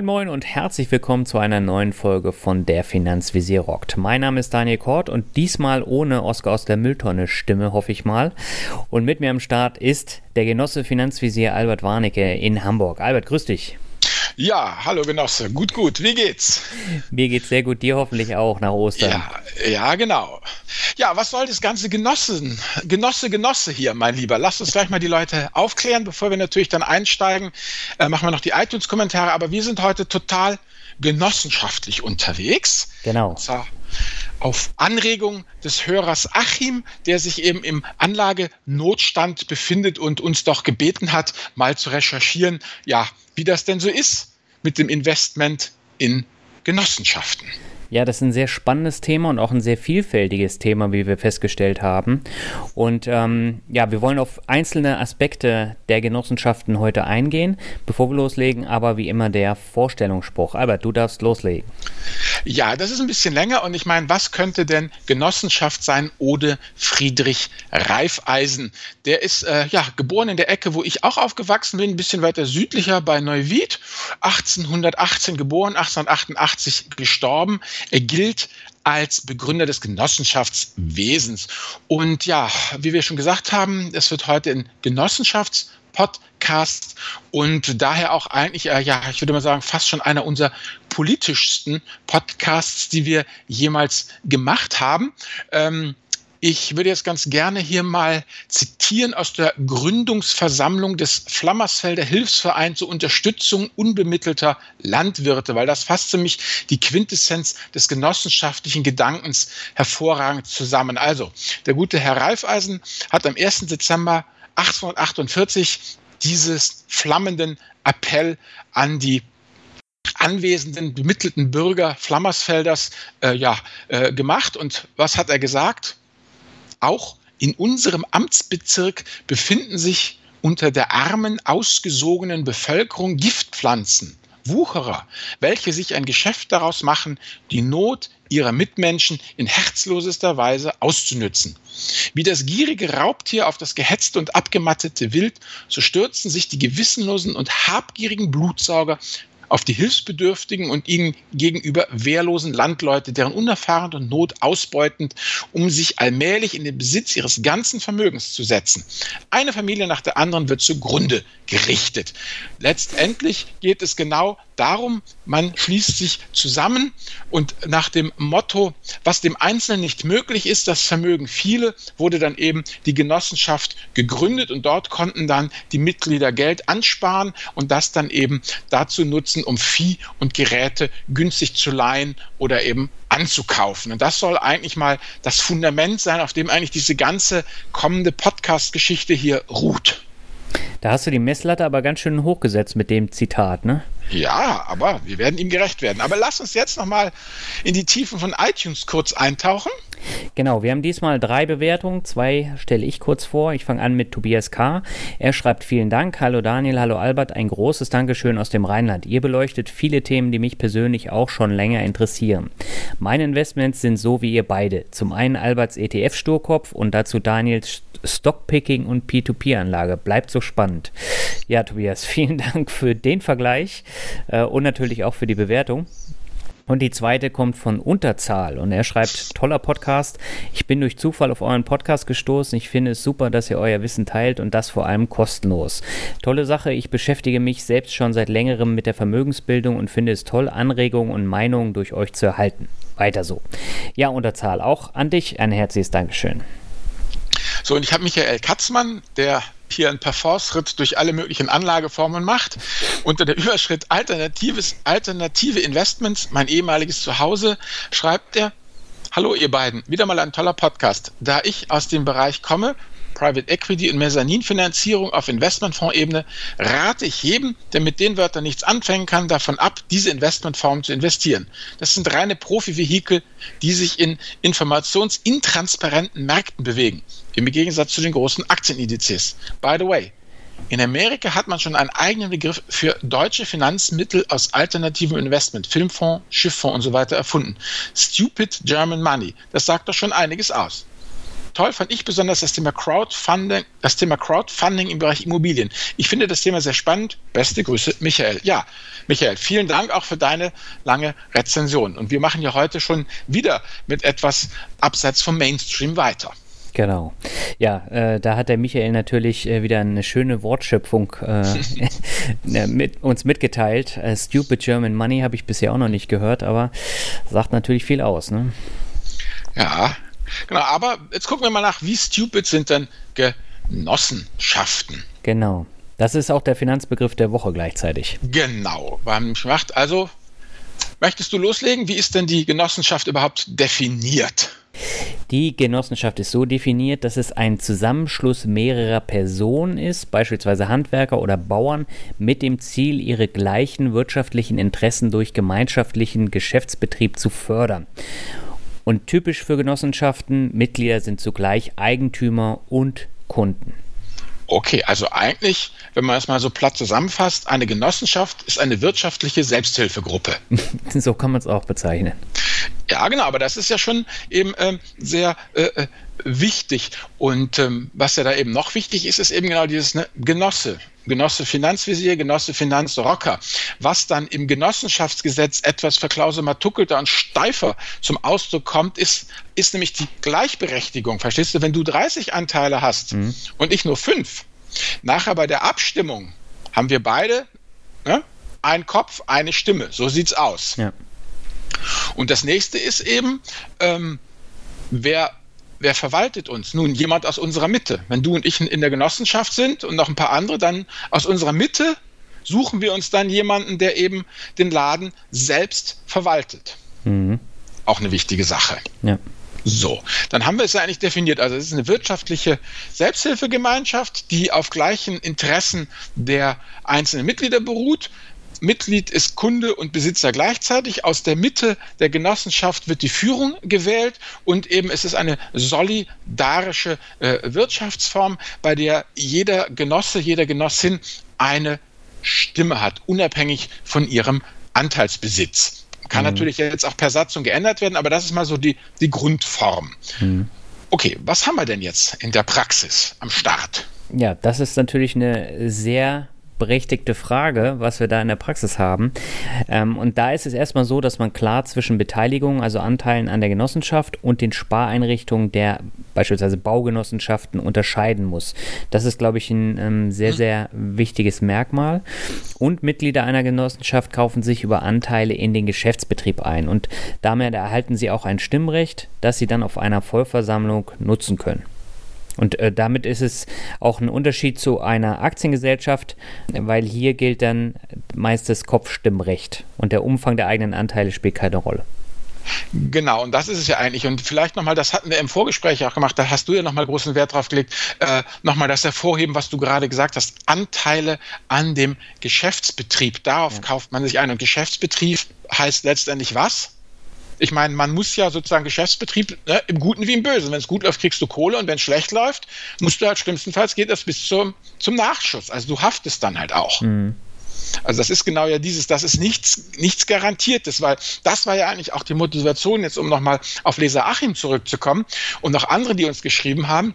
Moin Moin und herzlich willkommen zu einer neuen Folge von Der Finanzvisier rockt. Mein Name ist Daniel Kort und diesmal ohne Oscar aus der Mülltonne Stimme, hoffe ich mal. Und mit mir am Start ist der Genosse Finanzvisier Albert Warnecke in Hamburg. Albert, grüß dich. Ja, hallo Genosse. Gut, gut. Wie geht's? Mir geht's sehr gut. Dir hoffentlich auch nach Ostern. Ja, ja, genau. Ja, was soll das ganze Genossen, Genosse, Genosse hier, mein Lieber? Lass uns gleich mal die Leute aufklären, bevor wir natürlich dann einsteigen. Äh, machen wir noch die iTunes-Kommentare. Aber wir sind heute total genossenschaftlich unterwegs. Genau. Auf Anregung des Hörers Achim, der sich eben im Anlagenotstand befindet und uns doch gebeten hat, mal zu recherchieren, ja, wie das denn so ist mit dem Investment in Genossenschaften. Ja, das ist ein sehr spannendes Thema und auch ein sehr vielfältiges Thema, wie wir festgestellt haben. Und ähm, ja, wir wollen auf einzelne Aspekte der Genossenschaften heute eingehen. Bevor wir loslegen, aber wie immer der Vorstellungsspruch. Albert, du darfst loslegen. Ja, das ist ein bisschen länger und ich meine, was könnte denn Genossenschaft sein ohne Friedrich Reifeisen? Der ist äh, ja geboren in der Ecke, wo ich auch aufgewachsen bin, ein bisschen weiter südlicher bei Neuwied. 1818 geboren, 1888 gestorben. Er gilt als Begründer des Genossenschaftswesens. Und ja, wie wir schon gesagt haben, es wird heute ein Genossenschaftspodcast und daher auch eigentlich, äh, ja, ich würde mal sagen, fast schon einer unserer politischsten Podcasts, die wir jemals gemacht haben. Ähm, ich würde jetzt ganz gerne hier mal zitieren aus der Gründungsversammlung des Flammersfelder Hilfsvereins zur Unterstützung unbemittelter Landwirte, weil das fasst für mich die Quintessenz des genossenschaftlichen Gedankens hervorragend zusammen. Also, der gute Herr Ralfeisen hat am 1. Dezember 1848 dieses flammenden Appell an die anwesenden bemittelten Bürger Flammersfelders äh, ja, äh, gemacht. Und was hat er gesagt? Auch in unserem Amtsbezirk befinden sich unter der armen, ausgesogenen Bevölkerung Giftpflanzen, Wucherer, welche sich ein Geschäft daraus machen, die Not ihrer Mitmenschen in herzlosester Weise auszunützen. Wie das gierige Raubtier auf das gehetzte und abgemattete Wild, so stürzen sich die gewissenlosen und habgierigen Blutsauger auf die Hilfsbedürftigen und ihnen gegenüber wehrlosen Landleute, deren Unerfahren und Not ausbeutend, um sich allmählich in den Besitz ihres ganzen Vermögens zu setzen. Eine Familie nach der anderen wird zugrunde gerichtet. Letztendlich geht es genau darum, man schließt sich zusammen und nach dem Motto, was dem Einzelnen nicht möglich ist, das Vermögen viele, wurde dann eben die Genossenschaft gegründet und dort konnten dann die Mitglieder Geld ansparen und das dann eben dazu nutzen, um Vieh und Geräte günstig zu leihen oder eben anzukaufen. Und das soll eigentlich mal das Fundament sein, auf dem eigentlich diese ganze kommende Podcast-Geschichte hier ruht. Da hast du die Messlatte aber ganz schön hochgesetzt mit dem Zitat, ne? Ja, aber wir werden ihm gerecht werden. Aber lass uns jetzt nochmal in die Tiefen von iTunes kurz eintauchen. Genau, wir haben diesmal drei Bewertungen. Zwei stelle ich kurz vor. Ich fange an mit Tobias K. Er schreibt vielen Dank. Hallo Daniel, hallo Albert. Ein großes Dankeschön aus dem Rheinland. Ihr beleuchtet viele Themen, die mich persönlich auch schon länger interessieren. Meine Investments sind so wie ihr beide. Zum einen Alberts ETF-Sturkopf und dazu Daniels Stockpicking und P2P-Anlage. Bleibt so spannend. Ja, Tobias, vielen Dank für den Vergleich äh, und natürlich auch für die Bewertung. Und die zweite kommt von Unterzahl und er schreibt, toller Podcast. Ich bin durch Zufall auf euren Podcast gestoßen. Ich finde es super, dass ihr euer Wissen teilt und das vor allem kostenlos. Tolle Sache. Ich beschäftige mich selbst schon seit längerem mit der Vermögensbildung und finde es toll, Anregungen und Meinungen durch euch zu erhalten. Weiter so. Ja, Unterzahl, auch an dich ein herzliches Dankeschön. So, und ich habe Michael Katzmann, der hier einen Parforce-Ritt durch alle möglichen Anlageformen macht. Unter der Überschritt Alternatives, Alternative Investments, mein ehemaliges Zuhause, schreibt er, Hallo ihr beiden, wieder mal ein toller Podcast. Da ich aus dem Bereich komme, Private Equity und Mezzaninfinanzierung auf Investmentfondsebene rate ich jedem, der mit den Wörtern nichts anfangen kann, davon ab, diese Investmentform zu investieren. Das sind reine Profi-Vehikel, die sich in informationsintransparenten Märkten bewegen, im Gegensatz zu den großen Aktienindizes. By the way, in Amerika hat man schon einen eigenen Begriff für deutsche Finanzmittel aus alternativem Investment, Filmfonds, Schifffonds und so weiter erfunden. Stupid German Money. Das sagt doch schon einiges aus. Toll fand ich besonders das Thema Crowdfunding, das Thema Crowdfunding im Bereich Immobilien. Ich finde das Thema sehr spannend. Beste Grüße, Michael. Ja, Michael, vielen Dank auch für deine lange Rezension. Und wir machen ja heute schon wieder mit etwas abseits vom Mainstream weiter. Genau. Ja, äh, da hat der Michael natürlich äh, wieder eine schöne Wortschöpfung äh, äh mit uns mitgeteilt. Äh, Stupid German Money habe ich bisher auch noch nicht gehört, aber sagt natürlich viel aus. Ne? Ja, genau. Aber jetzt gucken wir mal nach, wie stupid sind denn Genossenschaften? Genau. Das ist auch der Finanzbegriff der Woche gleichzeitig. Genau. Wir haben gemacht. Also, möchtest du loslegen? Wie ist denn die Genossenschaft überhaupt definiert? Die Genossenschaft ist so definiert, dass es ein Zusammenschluss mehrerer Personen ist, beispielsweise Handwerker oder Bauern, mit dem Ziel, ihre gleichen wirtschaftlichen Interessen durch gemeinschaftlichen Geschäftsbetrieb zu fördern. Und typisch für Genossenschaften, Mitglieder sind zugleich Eigentümer und Kunden. Okay, also eigentlich, wenn man es mal so platt zusammenfasst, eine Genossenschaft ist eine wirtschaftliche Selbsthilfegruppe. so kann man es auch bezeichnen. Ja, genau, aber das ist ja schon eben ähm, sehr äh, äh, wichtig. Und ähm, was ja da eben noch wichtig ist, ist eben genau dieses ne, Genosse. Genosse Finanzvisier, Genosse Finanzrocker. Was dann im Genossenschaftsgesetz etwas verklausumertuckelter und steifer zum Ausdruck kommt, ist, ist nämlich die Gleichberechtigung. Verstehst du, wenn du 30 Anteile hast mhm. und ich nur fünf, nachher bei der Abstimmung haben wir beide ne, ein Kopf, eine Stimme. So sieht's aus. Ja. Und das nächste ist eben, ähm, wer, wer verwaltet uns? Nun, jemand aus unserer Mitte. Wenn du und ich in der Genossenschaft sind und noch ein paar andere, dann aus unserer Mitte suchen wir uns dann jemanden, der eben den Laden selbst verwaltet. Mhm. Auch eine wichtige Sache. Ja. So, dann haben wir es ja eigentlich definiert. Also es ist eine wirtschaftliche Selbsthilfegemeinschaft, die auf gleichen Interessen der einzelnen Mitglieder beruht. Mitglied ist Kunde und Besitzer gleichzeitig. Aus der Mitte der Genossenschaft wird die Führung gewählt und eben es ist eine solidarische äh, Wirtschaftsform, bei der jeder Genosse, jeder Genossin eine Stimme hat, unabhängig von ihrem Anteilsbesitz. Kann mhm. natürlich jetzt auch per Satzung geändert werden, aber das ist mal so die, die Grundform. Mhm. Okay, was haben wir denn jetzt in der Praxis am Start? Ja, das ist natürlich eine sehr berechtigte Frage, was wir da in der Praxis haben. Ähm, und da ist es erstmal so, dass man klar zwischen Beteiligung, also Anteilen an der Genossenschaft und den Spareinrichtungen der beispielsweise Baugenossenschaften unterscheiden muss. Das ist, glaube ich, ein ähm, sehr, sehr wichtiges Merkmal. Und Mitglieder einer Genossenschaft kaufen sich über Anteile in den Geschäftsbetrieb ein und damit erhalten sie auch ein Stimmrecht, das sie dann auf einer Vollversammlung nutzen können. Und äh, damit ist es auch ein Unterschied zu einer Aktiengesellschaft, weil hier gilt dann meist das Kopfstimmrecht und der Umfang der eigenen Anteile spielt keine Rolle. Genau, und das ist es ja eigentlich. Und vielleicht nochmal, das hatten wir im Vorgespräch auch gemacht, da hast du ja nochmal großen Wert drauf gelegt, äh, nochmal das hervorheben, was du gerade gesagt hast, Anteile an dem Geschäftsbetrieb. Darauf ja. kauft man sich ein. Und Geschäftsbetrieb heißt letztendlich was? Ich meine, man muss ja sozusagen Geschäftsbetrieb ne, im Guten wie im Bösen. Wenn es gut läuft, kriegst du Kohle und wenn es schlecht läuft, musst du halt schlimmstenfalls geht das bis zum, zum Nachschuss. Also du haftest dann halt auch. Mhm. Also das ist genau ja dieses, das ist nichts, nichts Garantiertes, weil das war ja eigentlich auch die Motivation, jetzt um nochmal auf Leser Achim zurückzukommen und noch andere, die uns geschrieben haben,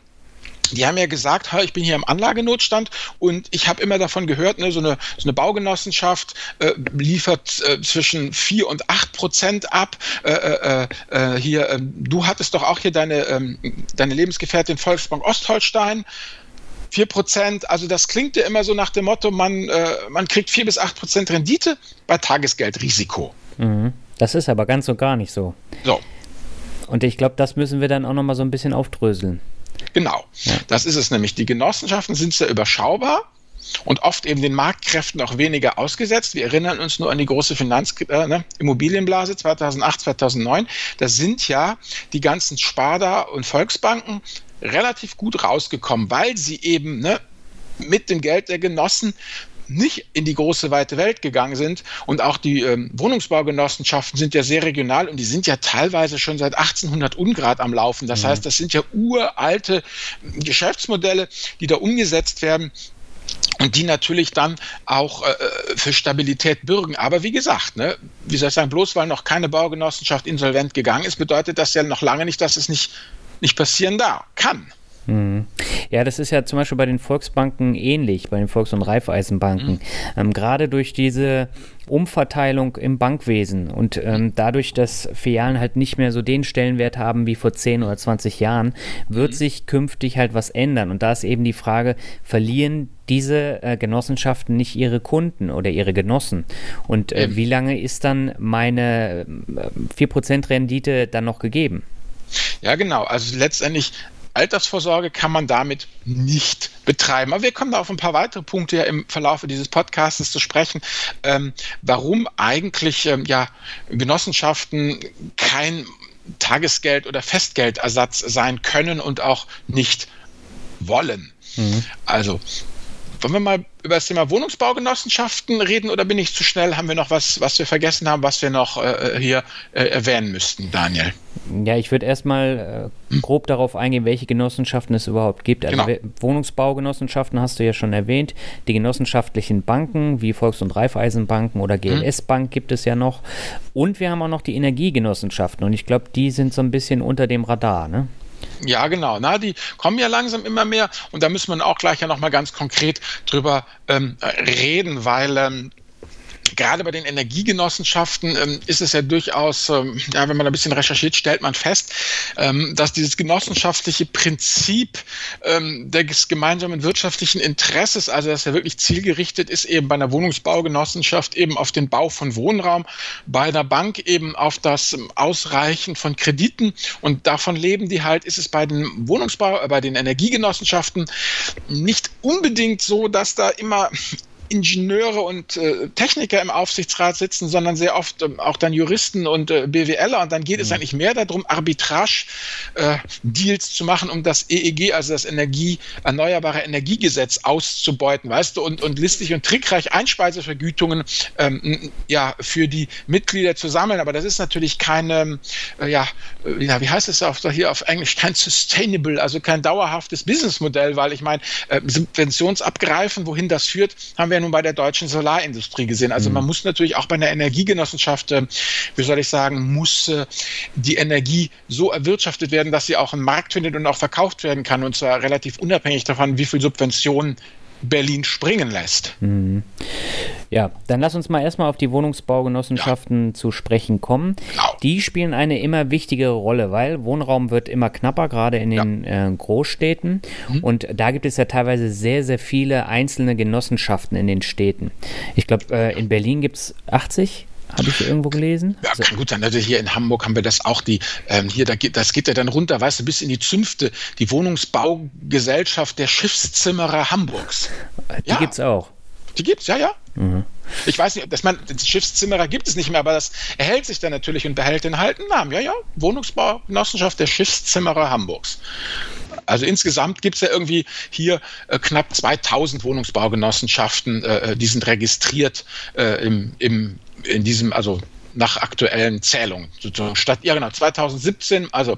die haben ja gesagt, ich bin hier im Anlagenotstand und ich habe immer davon gehört, ne, so, eine, so eine Baugenossenschaft äh, liefert äh, zwischen 4 und 8 Prozent ab. Äh, äh, äh hier, ähm, du hattest doch auch hier deine, ähm, deine Lebensgefährtin Volksbank Ostholstein. 4 Prozent, also das klingt ja immer so nach dem Motto, man, äh, man kriegt 4 bis 8 Prozent Rendite bei Tagesgeldrisiko. Mhm. Das ist aber ganz und gar nicht so. So. Und ich glaube, das müssen wir dann auch nochmal so ein bisschen aufdröseln. Genau, ja. das ist es nämlich. Die Genossenschaften sind sehr überschaubar und oft eben den Marktkräften auch weniger ausgesetzt. Wir erinnern uns nur an die große Finanz äh, ne, Immobilienblase 2008, 2009. Da sind ja die ganzen Sparda und Volksbanken relativ gut rausgekommen, weil sie eben ne, mit dem Geld der Genossen nicht in die große weite Welt gegangen sind. Und auch die ähm, Wohnungsbaugenossenschaften sind ja sehr regional und die sind ja teilweise schon seit 1800 Ungrad am Laufen. Das mhm. heißt, das sind ja uralte Geschäftsmodelle, die da umgesetzt werden und die natürlich dann auch äh, für Stabilität bürgen. Aber wie gesagt, ne, wie soll ich sagen, bloß weil noch keine Baugenossenschaft insolvent gegangen ist, bedeutet das ja noch lange nicht, dass es nicht nicht passieren da kann. Mhm. Ja, das ist ja zum Beispiel bei den Volksbanken ähnlich, bei den Volks- und Raiffeisenbanken. Mhm. Ähm, gerade durch diese Umverteilung im Bankwesen und ähm, dadurch, dass Filialen halt nicht mehr so den Stellenwert haben wie vor 10 oder 20 Jahren, wird mhm. sich künftig halt was ändern. Und da ist eben die Frage, verlieren diese äh, Genossenschaften nicht ihre Kunden oder ihre Genossen? Und äh, wie lange ist dann meine äh, 4% Rendite dann noch gegeben? Ja, genau. Also letztendlich Altersvorsorge kann man damit nicht betreiben. Aber wir kommen da auf ein paar weitere Punkte ja im Verlauf dieses Podcasts zu sprechen, ähm, warum eigentlich ähm, ja, Genossenschaften kein Tagesgeld oder Festgeldersatz sein können und auch nicht wollen. Mhm. Also wollen wir mal über das Thema Wohnungsbaugenossenschaften reden oder bin ich zu schnell? Haben wir noch was, was wir vergessen haben, was wir noch äh, hier äh, erwähnen müssten, Daniel? Ja, ich würde erstmal äh, grob darauf eingehen, welche Genossenschaften es überhaupt gibt. Also genau. Wohnungsbaugenossenschaften hast du ja schon erwähnt. Die genossenschaftlichen Banken wie Volks- und Raiffeisenbanken oder GLS mhm. Bank gibt es ja noch. Und wir haben auch noch die Energiegenossenschaften. Und ich glaube, die sind so ein bisschen unter dem Radar, ne? Ja, genau. Na, die kommen ja langsam immer mehr und da müssen wir auch gleich ja nochmal ganz konkret drüber ähm, reden, weil ähm, gerade bei den Energiegenossenschaften ähm, ist es ja durchaus, ähm, ja, wenn man ein bisschen recherchiert, stellt man fest, ähm, dass dieses genossenschaftliche Prinzip ähm, des gemeinsamen wirtschaftlichen Interesses, also dass er wirklich zielgerichtet ist, eben bei einer Wohnungsbaugenossenschaft eben auf den Bau von Wohnraum, bei einer Bank eben auf das ähm, Ausreichen von Krediten und davon leben die halt, ist es bei den Wohnungsbau, äh, bei den Energiegenossenschaften nicht unbedingt so, dass da immer Ingenieure und äh, Techniker im Aufsichtsrat sitzen, sondern sehr oft ähm, auch dann Juristen und äh, BWLer. Und dann geht mhm. es eigentlich mehr darum, Arbitrage-Deals äh, zu machen, um das EEG, also das Energie, Erneuerbare Energiegesetz auszubeuten, weißt du, und, und listig und trickreich Einspeisevergütungen ähm, ja, für die Mitglieder zu sammeln. Aber das ist natürlich keine, äh, ja, äh, ja, wie heißt es auf, hier auf Englisch, kein sustainable, also kein dauerhaftes Businessmodell, weil ich meine, äh, Subventionsabgreifen, wohin das führt, haben wir ja nun bei der deutschen Solarindustrie gesehen. Also mhm. man muss natürlich auch bei einer Energiegenossenschaft, äh, wie soll ich sagen, muss äh, die Energie so erwirtschaftet werden, dass sie auch einen Markt findet und auch verkauft werden kann. Und zwar relativ unabhängig davon, wie viel Subventionen Berlin springen lässt. Mhm. Ja, dann lass uns mal erstmal auf die Wohnungsbaugenossenschaften ja. zu sprechen kommen. Genau. Die spielen eine immer wichtigere Rolle, weil Wohnraum wird immer knapper, gerade in den ja. äh, Großstädten. Mhm. Und da gibt es ja teilweise sehr, sehr viele einzelne Genossenschaften in den Städten. Ich glaube, äh, in Berlin gibt es 80 habe ich irgendwo gelesen? Ja, kann gut sein. Also hier in Hamburg haben wir das auch. Die, ähm, hier, da geht, das geht ja dann runter, weißt du, bis in die Zünfte. Die Wohnungsbaugesellschaft der Schiffszimmerer Hamburgs. Die ja. es auch. Die gibt es, ja, ja. Mhm. Ich weiß nicht, dass man Schiffszimmerer gibt es nicht mehr, aber das erhält sich dann natürlich und behält den alten Namen. Ja, ja, Wohnungsbaugenossenschaft der Schiffszimmerer Hamburgs. Also insgesamt gibt es ja irgendwie hier äh, knapp 2000 Wohnungsbaugenossenschaften, äh, äh, die sind registriert äh, im, im, in diesem, also nach aktuellen Zählungen. Statt, ja genau, 2017, also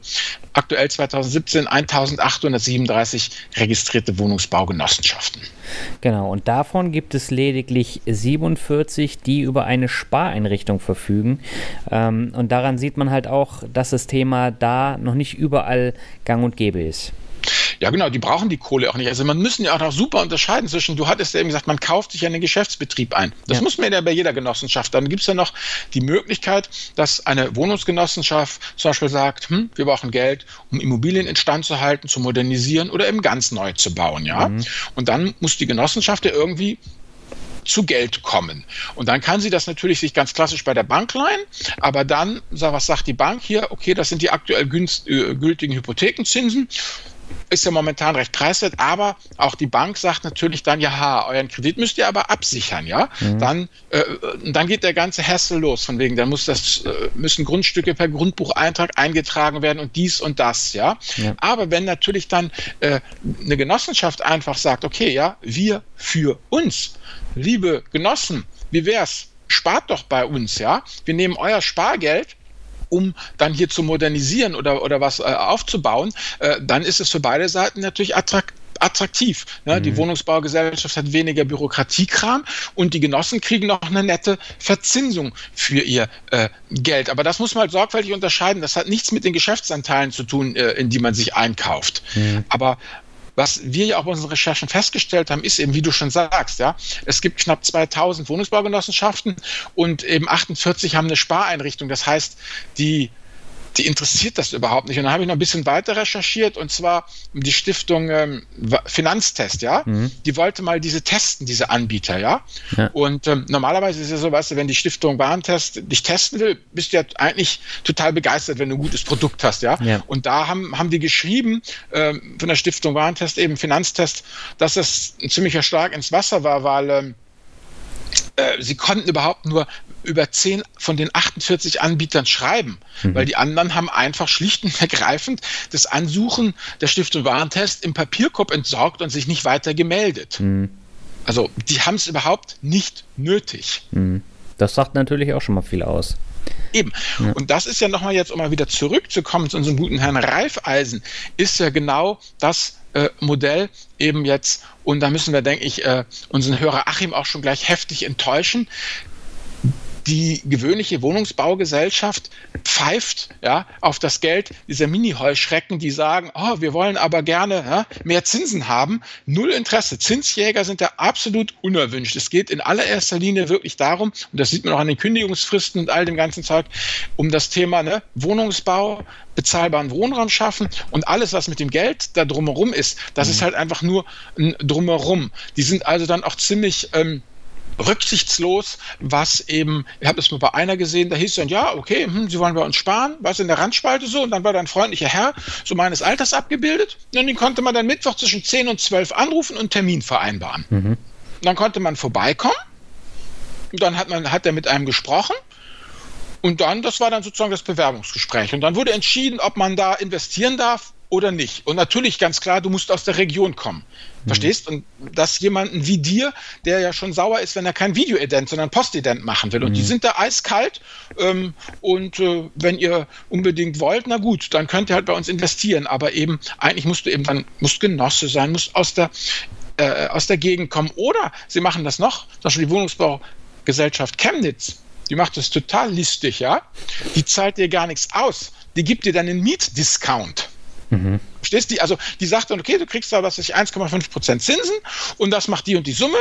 aktuell 2017 1837 registrierte Wohnungsbaugenossenschaften. Genau, und davon gibt es lediglich 47, die über eine Spareinrichtung verfügen. Ähm, und daran sieht man halt auch, dass das Thema da noch nicht überall gang und gäbe ist. Ja, genau, die brauchen die Kohle auch nicht. Also man müssen ja auch noch super unterscheiden zwischen, du hattest ja eben gesagt, man kauft sich einen Geschäftsbetrieb ein. Das ja. muss man ja bei jeder Genossenschaft. Dann gibt es ja noch die Möglichkeit, dass eine Wohnungsgenossenschaft zum Beispiel sagt, hm, wir brauchen Geld, um Immobilien instand zu halten, zu modernisieren oder eben ganz neu zu bauen. Ja? Mhm. Und dann muss die Genossenschaft ja irgendwie zu Geld kommen. Und dann kann sie das natürlich sich ganz klassisch bei der Bank leihen, aber dann, was sagt die Bank hier? Okay, das sind die aktuell äh, gültigen Hypothekenzinsen ist ja momentan recht preiswert, aber auch die Bank sagt natürlich dann, ja, euren Kredit müsst ihr aber absichern, ja. Mhm. Dann, äh, dann geht der ganze Hassel los, von wegen, dann muss das, äh, müssen Grundstücke per Grundbucheintrag eingetragen werden und dies und das, ja. ja. Aber wenn natürlich dann äh, eine Genossenschaft einfach sagt, okay, ja, wir für uns, liebe Genossen, wie wär's? Spart doch bei uns, ja. Wir nehmen euer Spargeld um dann hier zu modernisieren oder, oder was äh, aufzubauen, äh, dann ist es für beide Seiten natürlich attrakt attraktiv. Ne? Mhm. Die Wohnungsbaugesellschaft hat weniger Bürokratiekram und die Genossen kriegen noch eine nette Verzinsung für ihr äh, Geld. Aber das muss man halt sorgfältig unterscheiden. Das hat nichts mit den Geschäftsanteilen zu tun, äh, in die man sich einkauft. Mhm. Aber was wir ja auch bei unseren Recherchen festgestellt haben, ist eben, wie du schon sagst, ja, es gibt knapp 2000 Wohnungsbaugenossenschaften und eben 48 haben eine Spareinrichtung. Das heißt, die die interessiert das überhaupt nicht. Und dann habe ich noch ein bisschen weiter recherchiert und zwar die Stiftung ähm, Finanztest, ja. Mhm. Die wollte mal diese testen, diese Anbieter, ja. ja. Und ähm, normalerweise ist ja so, weißt du, wenn die Stiftung Warentest dich testen will, bist du ja eigentlich total begeistert, wenn du ein gutes Produkt hast, ja. ja. Und da haben, haben die geschrieben ähm, von der Stiftung Warentest, eben Finanztest, dass das ein ziemlicher Schlag ins Wasser war, weil ähm, äh, sie konnten überhaupt nur über 10 von den 48 Anbietern schreiben, mhm. weil die anderen haben einfach schlicht und ergreifend das Ansuchen der Stiftung Warentest im Papierkorb entsorgt und sich nicht weiter gemeldet. Mhm. Also die haben es überhaupt nicht nötig. Mhm. Das sagt natürlich auch schon mal viel aus. Eben. Ja. Und das ist ja nochmal jetzt, um mal wieder zurückzukommen zu unserem guten Herrn Reifeisen, ist ja genau das äh, Modell eben jetzt, und da müssen wir, denke ich, äh, unseren Hörer Achim auch schon gleich heftig enttäuschen die gewöhnliche Wohnungsbaugesellschaft pfeift ja, auf das Geld dieser Mini-Heuschrecken, die sagen, oh, wir wollen aber gerne ja, mehr Zinsen haben. Null Interesse. Zinsjäger sind da absolut unerwünscht. Es geht in allererster Linie wirklich darum, und das sieht man auch an den Kündigungsfristen und all dem ganzen Zeug, um das Thema ne, Wohnungsbau, bezahlbaren Wohnraum schaffen und alles, was mit dem Geld da drumherum ist, das mhm. ist halt einfach nur ein Drumherum. Die sind also dann auch ziemlich... Ähm, rücksichtslos, was eben, ich habe es nur bei einer gesehen, da hieß dann, ja, okay, hm, Sie wollen bei uns sparen, was in der Randspalte so, und dann war da ein freundlicher Herr, so meines Alters abgebildet, und den konnte man dann Mittwoch zwischen 10 und 12 anrufen und einen Termin vereinbaren. Mhm. Dann konnte man vorbeikommen, dann hat, man, hat er mit einem gesprochen, und dann, das war dann sozusagen das Bewerbungsgespräch. Und dann wurde entschieden, ob man da investieren darf oder nicht. Und natürlich ganz klar, du musst aus der Region kommen. Mhm. Verstehst? Und das jemanden wie dir, der ja schon sauer ist, wenn er kein Video-Ident, sondern Post-Ident machen will. Und mhm. die sind da eiskalt. Ähm, und äh, wenn ihr unbedingt wollt, na gut, dann könnt ihr halt bei uns investieren. Aber eben, eigentlich musst du eben dann, musst Genosse sein, musst aus der, äh, aus der Gegend kommen. Oder sie machen das noch, zum Beispiel die Wohnungsbaugesellschaft Chemnitz. Die macht das total listig, ja. Die zahlt dir gar nichts aus. Die gibt dir dann einen Mietdiscount. Mhm. Verstehst du? Also die sagt dann, okay, du kriegst da was ich 1,5 Prozent Zinsen und das macht die und die Summe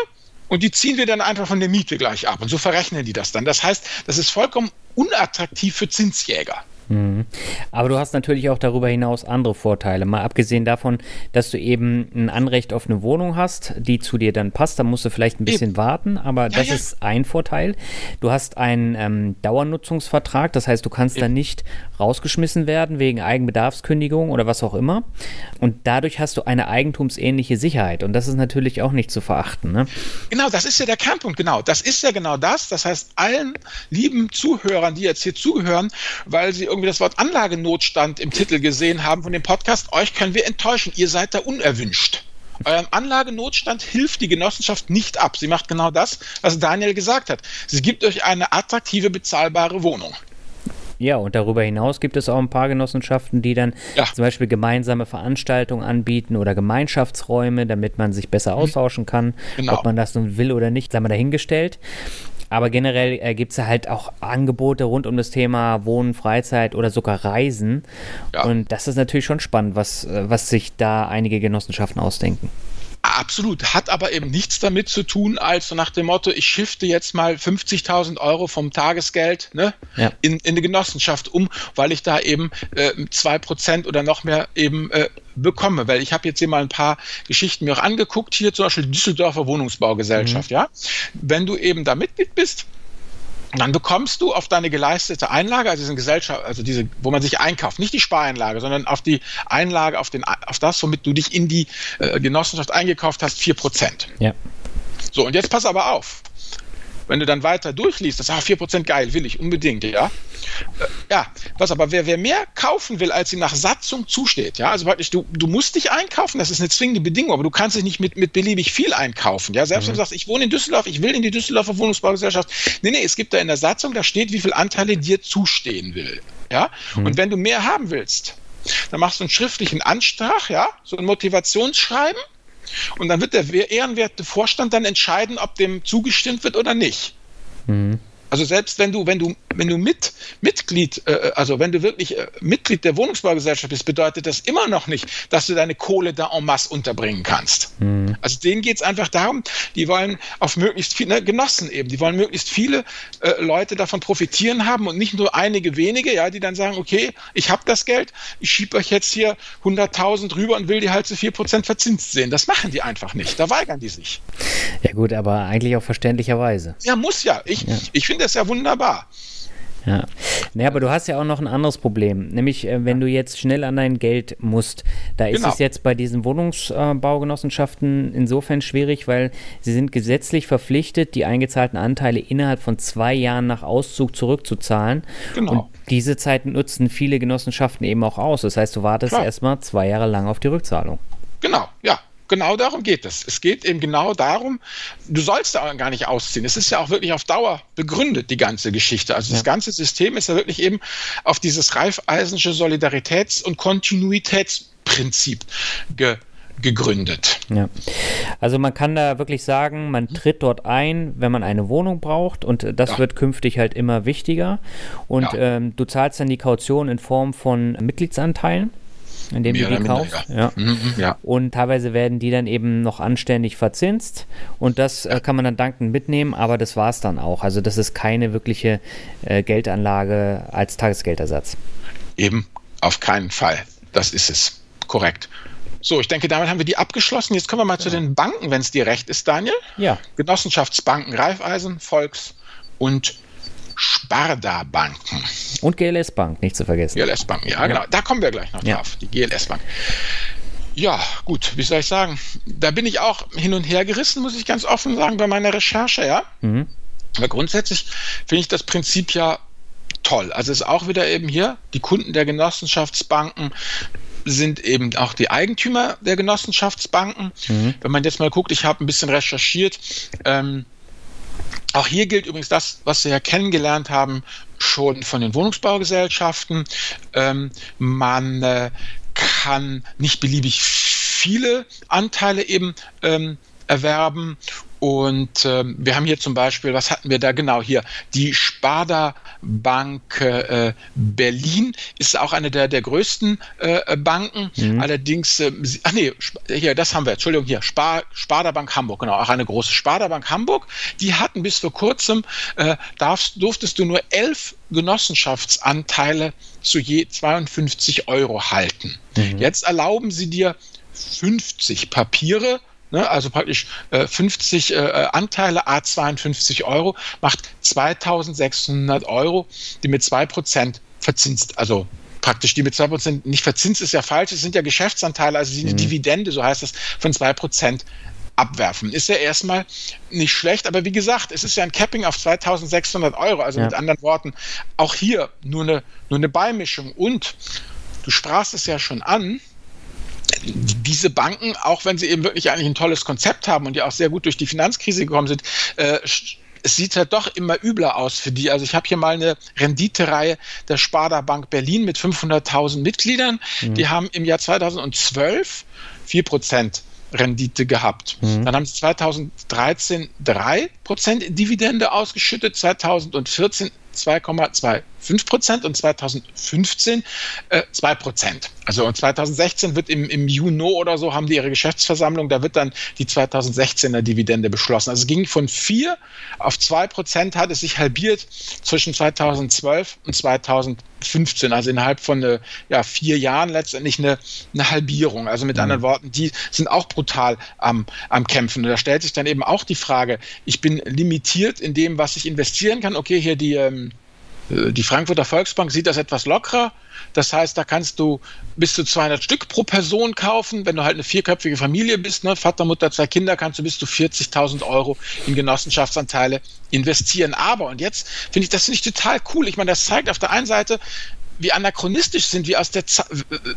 und die ziehen wir dann einfach von der Miete gleich ab und so verrechnen die das dann. Das heißt, das ist vollkommen unattraktiv für Zinsjäger. Mhm. Aber du hast natürlich auch darüber hinaus andere Vorteile. Mal abgesehen davon, dass du eben ein Anrecht auf eine Wohnung hast, die zu dir dann passt. Da musst du vielleicht ein bisschen eben. warten, aber ja, das ja. ist ein Vorteil. Du hast einen ähm, Dauernutzungsvertrag, das heißt, du kannst eben. dann nicht rausgeschmissen werden wegen Eigenbedarfskündigung oder was auch immer. Und dadurch hast du eine eigentumsähnliche Sicherheit. Und das ist natürlich auch nicht zu verachten. Ne? Genau, das ist ja der Kernpunkt. Genau, das ist ja genau das. Das heißt, allen lieben Zuhörern, die jetzt hier zugehören, weil sie irgendwie das Wort Anlagenotstand im Titel gesehen haben von dem Podcast, euch können wir enttäuschen. Ihr seid da unerwünscht. Eurem Anlagenotstand hilft die Genossenschaft nicht ab. Sie macht genau das, was Daniel gesagt hat. Sie gibt euch eine attraktive, bezahlbare Wohnung. Ja, und darüber hinaus gibt es auch ein paar Genossenschaften, die dann ja. zum Beispiel gemeinsame Veranstaltungen anbieten oder Gemeinschaftsräume, damit man sich besser mhm. austauschen kann. Genau. Ob man das nun will oder nicht, sei mal dahingestellt. Aber generell äh, gibt es halt auch Angebote rund um das Thema Wohnen, Freizeit oder sogar Reisen. Ja. Und das ist natürlich schon spannend, was, äh, was sich da einige Genossenschaften ausdenken. Absolut, hat aber eben nichts damit zu tun, als so nach dem Motto, ich shifte jetzt mal 50.000 Euro vom Tagesgeld ne, ja. in, in eine Genossenschaft um, weil ich da eben äh, 2% oder noch mehr eben äh, bekomme. Weil ich habe jetzt hier mal ein paar Geschichten mir auch angeguckt, hier zum Beispiel Düsseldorfer Wohnungsbaugesellschaft. Mhm. Ja? Wenn du eben da Mitglied bist, dann bekommst du auf deine geleistete Einlage, also diese Gesellschaft, also diese, wo man sich einkauft, nicht die Spareinlage, sondern auf die Einlage, auf, den, auf das, womit du dich in die äh, Genossenschaft eingekauft hast, 4%. Ja. So, und jetzt pass aber auf wenn du dann weiter durchliest, das ist ah, 4% geil, will ich unbedingt, ja. Äh, ja, was aber, wer, wer mehr kaufen will, als ihm nach Satzung zusteht, ja, also praktisch, du, du musst dich einkaufen, das ist eine zwingende Bedingung, aber du kannst dich nicht mit, mit beliebig viel einkaufen, ja. Selbst mhm. wenn du sagst, ich wohne in Düsseldorf, ich will in die Düsseldorfer Wohnungsbaugesellschaft. Nee, nee, es gibt da in der Satzung, da steht, wie viel Anteile dir zustehen will, ja. Mhm. Und wenn du mehr haben willst, dann machst du einen schriftlichen Antrag, ja, so ein Motivationsschreiben, und dann wird der ehrenwerte Vorstand dann entscheiden, ob dem zugestimmt wird oder nicht. Mhm. Also selbst wenn du, wenn du, wenn du mit, Mitglied, äh, also wenn du wirklich äh, Mitglied der Wohnungsbaugesellschaft bist, bedeutet das immer noch nicht, dass du deine Kohle da en masse unterbringen kannst. Mhm. Also denen geht es einfach darum, die wollen auf möglichst viele ne, Genossen eben, die wollen möglichst viele äh, Leute davon profitieren haben und nicht nur einige wenige, ja, die dann sagen, okay, ich habe das Geld, ich schiebe euch jetzt hier 100.000 rüber und will die halt zu 4% verzinst sehen. Das machen die einfach nicht. Da weigern die sich. Ja gut, aber eigentlich auch verständlicherweise. Ja, muss ja. Ich, ja. ich finde finde das ja wunderbar. Ja. Naja, aber du hast ja auch noch ein anderes Problem, nämlich äh, wenn du jetzt schnell an dein Geld musst. Da ist genau. es jetzt bei diesen Wohnungsbaugenossenschaften insofern schwierig, weil sie sind gesetzlich verpflichtet, die eingezahlten Anteile innerhalb von zwei Jahren nach Auszug zurückzuzahlen. Genau. Und diese Zeit nutzen viele Genossenschaften eben auch aus. Das heißt, du wartest erstmal zwei Jahre lang auf die Rückzahlung. Genau, ja. Genau darum geht es. Es geht eben genau darum, du sollst da gar nicht ausziehen. Es ist ja auch wirklich auf Dauer begründet, die ganze Geschichte. Also ja. das ganze System ist ja wirklich eben auf dieses Reifeisensche Solidaritäts- und Kontinuitätsprinzip ge gegründet. Ja. Also man kann da wirklich sagen, man tritt dort ein, wenn man eine Wohnung braucht und das ja. wird künftig halt immer wichtiger. Und ja. ähm, du zahlst dann die Kaution in Form von Mitgliedsanteilen indem Mehr du die kaufst. Ja. Mhm, ja. Und teilweise werden die dann eben noch anständig verzinst und das äh, kann man dann dankend mitnehmen, aber das war es dann auch. Also das ist keine wirkliche äh, Geldanlage als Tagesgeldersatz. Eben, auf keinen Fall. Das ist es. Korrekt. So, ich denke, damit haben wir die abgeschlossen. Jetzt kommen wir mal ja. zu den Banken, wenn es dir recht ist, Daniel. Ja. Genossenschaftsbanken, Raiffeisen, Volks und Sparda-Banken. Und GLS Bank, nicht zu vergessen. GLS Bank, ja, ja, genau. Da kommen wir gleich noch ja. drauf, die GLS Bank. Ja, gut, wie soll ich sagen? Da bin ich auch hin und her gerissen, muss ich ganz offen sagen, bei meiner Recherche, ja. Mhm. Aber grundsätzlich finde ich das Prinzip ja toll. Also ist auch wieder eben hier, die Kunden der Genossenschaftsbanken sind eben auch die Eigentümer der Genossenschaftsbanken. Mhm. Wenn man jetzt mal guckt, ich habe ein bisschen recherchiert, ähm, auch hier gilt übrigens das, was wir ja kennengelernt haben, schon von den Wohnungsbaugesellschaften. Ähm, man äh, kann nicht beliebig viele Anteile eben ähm, erwerben und ähm, wir haben hier zum Beispiel, was hatten wir da genau hier? Die Sparda Bank äh, Berlin ist auch eine der, der größten äh, Banken. Mhm. Allerdings, äh, ach nee, hier, das haben wir, Entschuldigung, hier, Spar, Sparda Bank Hamburg, genau, auch eine große Sparda Bank Hamburg. Die hatten bis vor kurzem, äh, darfst, durftest du nur elf Genossenschaftsanteile zu je 52 Euro halten. Mhm. Jetzt erlauben sie dir 50 Papiere Ne, also praktisch äh, 50 äh, Anteile, A 52 Euro, macht 2600 Euro, die mit 2% verzinst, also praktisch die mit 2% nicht verzinst ist ja falsch, es sind ja Geschäftsanteile, also die mhm. Dividende, so heißt das, von 2% abwerfen. Ist ja erstmal nicht schlecht, aber wie gesagt, es ist ja ein Capping auf 2600 Euro, also ja. mit anderen Worten, auch hier nur eine, nur eine Beimischung und du sprachst es ja schon an, diese Banken, auch wenn sie eben wirklich eigentlich ein tolles Konzept haben und ja auch sehr gut durch die Finanzkrise gekommen sind, äh, es sieht halt doch immer übler aus für die. Also ich habe hier mal eine Renditereihe der Sparda Bank Berlin mit 500.000 Mitgliedern. Mhm. Die haben im Jahr 2012 4%. Rendite gehabt. Mhm. Dann haben sie 2013 3% Dividende ausgeschüttet, 2014 2,2 5% und 2015 äh, 2%. Also und 2016 wird im, im Juni oder so haben die ihre Geschäftsversammlung, da wird dann die 2016er Dividende beschlossen. Also es ging von 4 auf 2%, hat es sich halbiert zwischen 2012 und 2015, also innerhalb von äh, ja, vier Jahren letztendlich eine, eine Halbierung. Also mit mhm. anderen Worten, die sind auch brutal am, am Kämpfen. Und da stellt sich dann eben auch die Frage, ich bin limitiert in dem, was ich investieren kann. Okay, hier die ähm, die Frankfurter Volksbank sieht das etwas lockerer. Das heißt, da kannst du bis zu 200 Stück pro Person kaufen. Wenn du halt eine vierköpfige Familie bist, ne, Vater, Mutter, zwei Kinder, kannst du bis zu 40.000 Euro in Genossenschaftsanteile investieren. Aber, und jetzt finde ich das nicht total cool. Ich meine, das zeigt auf der einen Seite, wie anachronistisch sind, wie aus der Z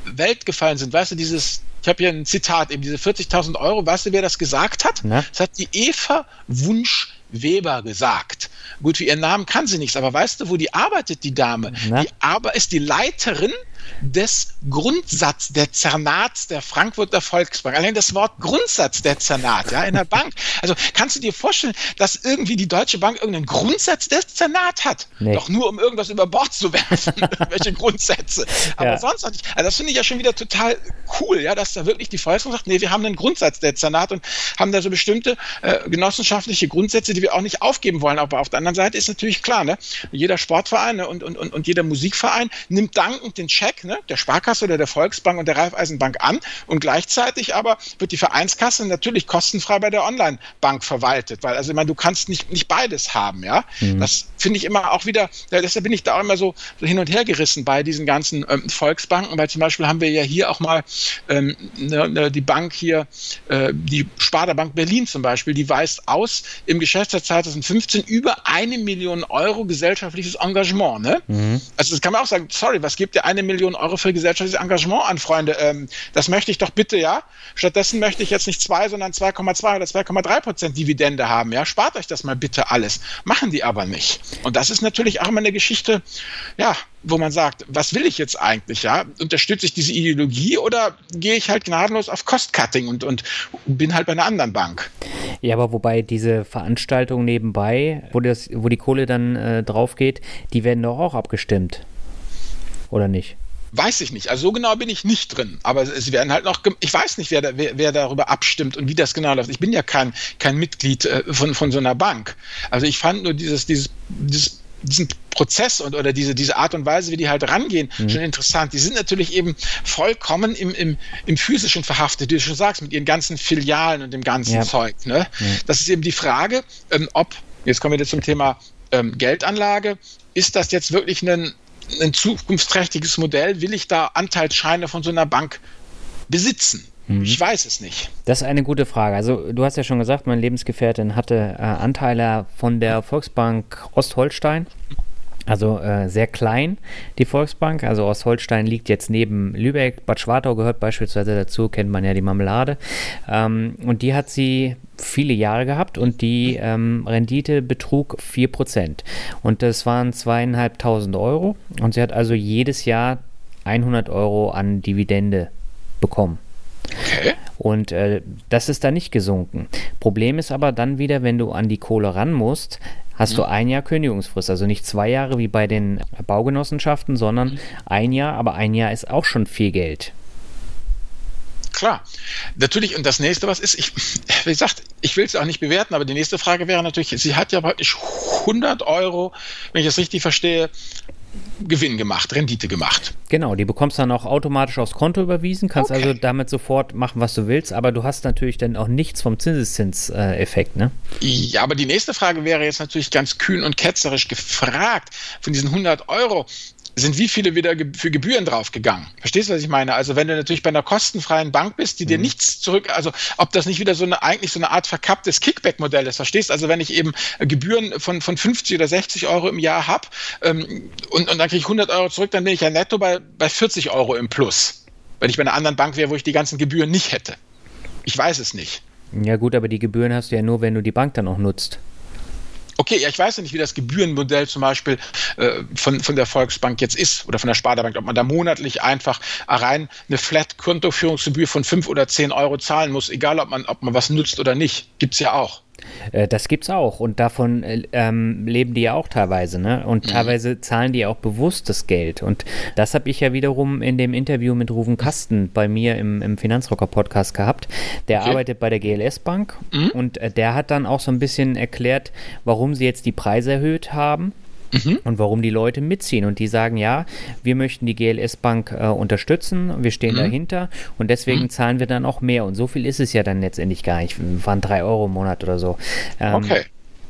Welt gefallen sind. Weißt du, dieses, ich habe hier ein Zitat, eben diese 40.000 Euro, weißt du, wer das gesagt hat? Na? Das hat die Eva Wunsch Weber gesagt. Gut, wie ihren Namen kann sie nichts, aber weißt du, wo die arbeitet, die Dame? Na? Die aber ist die Leiterin des Grundsatz der Zernats der Frankfurter Volksbank. Allein das Wort Grundsatz der Zernat, ja, in der Bank. Also kannst du dir vorstellen, dass irgendwie die Deutsche Bank irgendeinen Grundsatz des Zernat hat? Nee. Doch nur, um irgendwas über Bord zu werfen. Welche Grundsätze. Aber ja. sonst nicht. Also das finde ich ja schon wieder total cool, ja, dass da wirklich die Volksbank sagt, nee, wir haben einen Grundsatz der Zernat und haben da so bestimmte äh, genossenschaftliche Grundsätze, die wir auch nicht aufgeben wollen. Aber auf der anderen Seite ist natürlich klar, ne, jeder Sportverein ne, und, und, und, und jeder Musikverein nimmt dankend den Check ne, der Sparkasse oder der Volksbank und der Raiffeisenbank an und gleichzeitig aber wird die Vereinskasse natürlich kostenfrei bei der Online-Bank verwaltet, weil also ich meine, du kannst nicht, nicht beides haben, ja. Mhm. Das finde ich immer auch wieder, ja, deshalb bin ich da auch immer so, so hin und her gerissen bei diesen ganzen ähm, Volksbanken, weil zum Beispiel haben wir ja hier auch mal ähm, ne, ne, die Bank hier, äh, die Sparda Bank Berlin zum Beispiel, die weist aus im Geschäftsjahr 2015 über eine Million Euro gesellschaftliches Engagement. Ne? Mhm. Also das kann man auch sagen, sorry, was gibt ihr eine Million Euro für gesellschaftliches Engagement an, Freunde? Ähm, das möchte ich doch bitte, ja. Stattdessen möchte ich jetzt nicht zwei, sondern 2,2 oder 2,3 Prozent Dividende haben. Ja, spart euch das mal bitte alles. Machen die aber nicht. Und das ist natürlich auch immer eine Geschichte, ja, wo man sagt, was will ich jetzt eigentlich, ja? Unterstütze ich diese Ideologie oder gehe ich halt gnadenlos auf Cost-Cutting und, und bin halt bei einer anderen Bank? Ja, aber wobei diese Veranstaltungen nebenbei, wo, das, wo die Kohle dann äh, drauf geht, die werden doch auch abgestimmt. Oder nicht? Weiß ich nicht. Also so genau bin ich nicht drin. Aber es werden halt noch, ich weiß nicht, wer, da, wer, wer, darüber abstimmt und wie das genau läuft. Ich bin ja kein, kein Mitglied äh, von, von so einer Bank. Also ich fand nur dieses, dieses, dieses diesen Prozess und oder diese, diese Art und Weise, wie die halt rangehen, mhm. schon interessant. Die sind natürlich eben vollkommen im, im, im physischen verhaftet, wie du schon sagst, mit ihren ganzen Filialen und dem ganzen ja. Zeug. Ne? Ja. Das ist eben die Frage, ähm, ob, jetzt kommen wir jetzt zum Thema ähm, Geldanlage, ist das jetzt wirklich ein, ein zukunftsträchtiges Modell? Will ich da Anteilsscheine von so einer Bank besitzen? Mhm. Ich weiß es nicht. Das ist eine gute Frage. Also du hast ja schon gesagt, meine Lebensgefährtin hatte äh, Anteile von der Volksbank Ostholstein. Also äh, sehr klein, die Volksbank. Also Ostholstein liegt jetzt neben Lübeck. Bad Schwartau gehört beispielsweise dazu, kennt man ja die Marmelade. Ähm, und die hat sie viele Jahre gehabt und die ähm, Rendite betrug 4%. Und das waren zweieinhalbtausend Euro. Und sie hat also jedes Jahr 100 Euro an Dividende bekommen. Okay. Und äh, das ist da nicht gesunken. Problem ist aber dann wieder, wenn du an die Kohle ran musst, hast mhm. du ein Jahr Kündigungsfrist. Also nicht zwei Jahre wie bei den Baugenossenschaften, sondern mhm. ein Jahr, aber ein Jahr ist auch schon viel Geld. Klar, natürlich. Und das nächste, was ist, ich, wie gesagt, ich will es auch nicht bewerten, aber die nächste Frage wäre natürlich, sie hat ja praktisch 100 Euro, wenn ich das richtig verstehe, Gewinn gemacht, Rendite gemacht. Genau, die bekommst du dann auch automatisch aufs Konto überwiesen, kannst okay. also damit sofort machen, was du willst, aber du hast natürlich dann auch nichts vom Zinseszinseffekt, ne? Ja, aber die nächste Frage wäre jetzt natürlich ganz kühn und ketzerisch gefragt, von diesen 100 Euro, sind wie viele wieder für Gebühren draufgegangen. Verstehst du, was ich meine? Also wenn du natürlich bei einer kostenfreien Bank bist, die dir mhm. nichts zurück, also ob das nicht wieder so eine, eigentlich so eine Art verkapptes Kickback-Modell ist, verstehst? du? Also wenn ich eben Gebühren von, von 50 oder 60 Euro im Jahr habe ähm, und, und dann kriege ich 100 Euro zurück, dann bin ich ja netto bei, bei 40 Euro im Plus. Wenn ich bei einer anderen Bank wäre, wo ich die ganzen Gebühren nicht hätte. Ich weiß es nicht. Ja gut, aber die Gebühren hast du ja nur, wenn du die Bank dann auch nutzt. Okay, ja, ich weiß ja nicht, wie das Gebührenmodell zum Beispiel äh, von, von der Volksbank jetzt ist oder von der Sparda-Bank, ob man da monatlich einfach rein eine Flat-Kontoführungsgebühr von 5 oder 10 Euro zahlen muss, egal ob man, ob man was nutzt oder nicht. Gibt es ja auch. Äh, das gibt's auch und davon äh, ähm, leben die ja auch teilweise, ne? Und mhm. teilweise zahlen die auch bewusst das Geld. Und das habe ich ja wiederum in dem Interview mit Ruven Kasten bei mir im, im Finanzrocker-Podcast gehabt. Der okay. arbeitet bei der GLS Bank mhm. und äh, der hat dann auch so ein bisschen erklärt, warum sie jetzt die Preise erhöht haben Mhm. und warum die Leute mitziehen. Und die sagen, ja, wir möchten die GLS Bank äh, unterstützen, wir stehen mhm. dahinter und deswegen mhm. zahlen wir dann auch mehr. Und so viel ist es ja dann letztendlich gar nicht. Waren drei Euro im Monat oder so. Ähm, okay.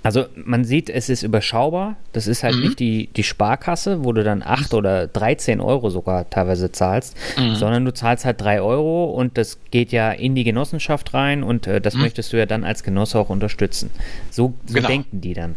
Also man sieht, es ist überschaubar. Das ist halt mhm. nicht die, die Sparkasse, wo du dann 8 oder 13 Euro sogar teilweise zahlst, mhm. sondern du zahlst halt 3 Euro und das geht ja in die Genossenschaft rein und äh, das mhm. möchtest du ja dann als Genosse auch unterstützen. So, so genau. denken die dann.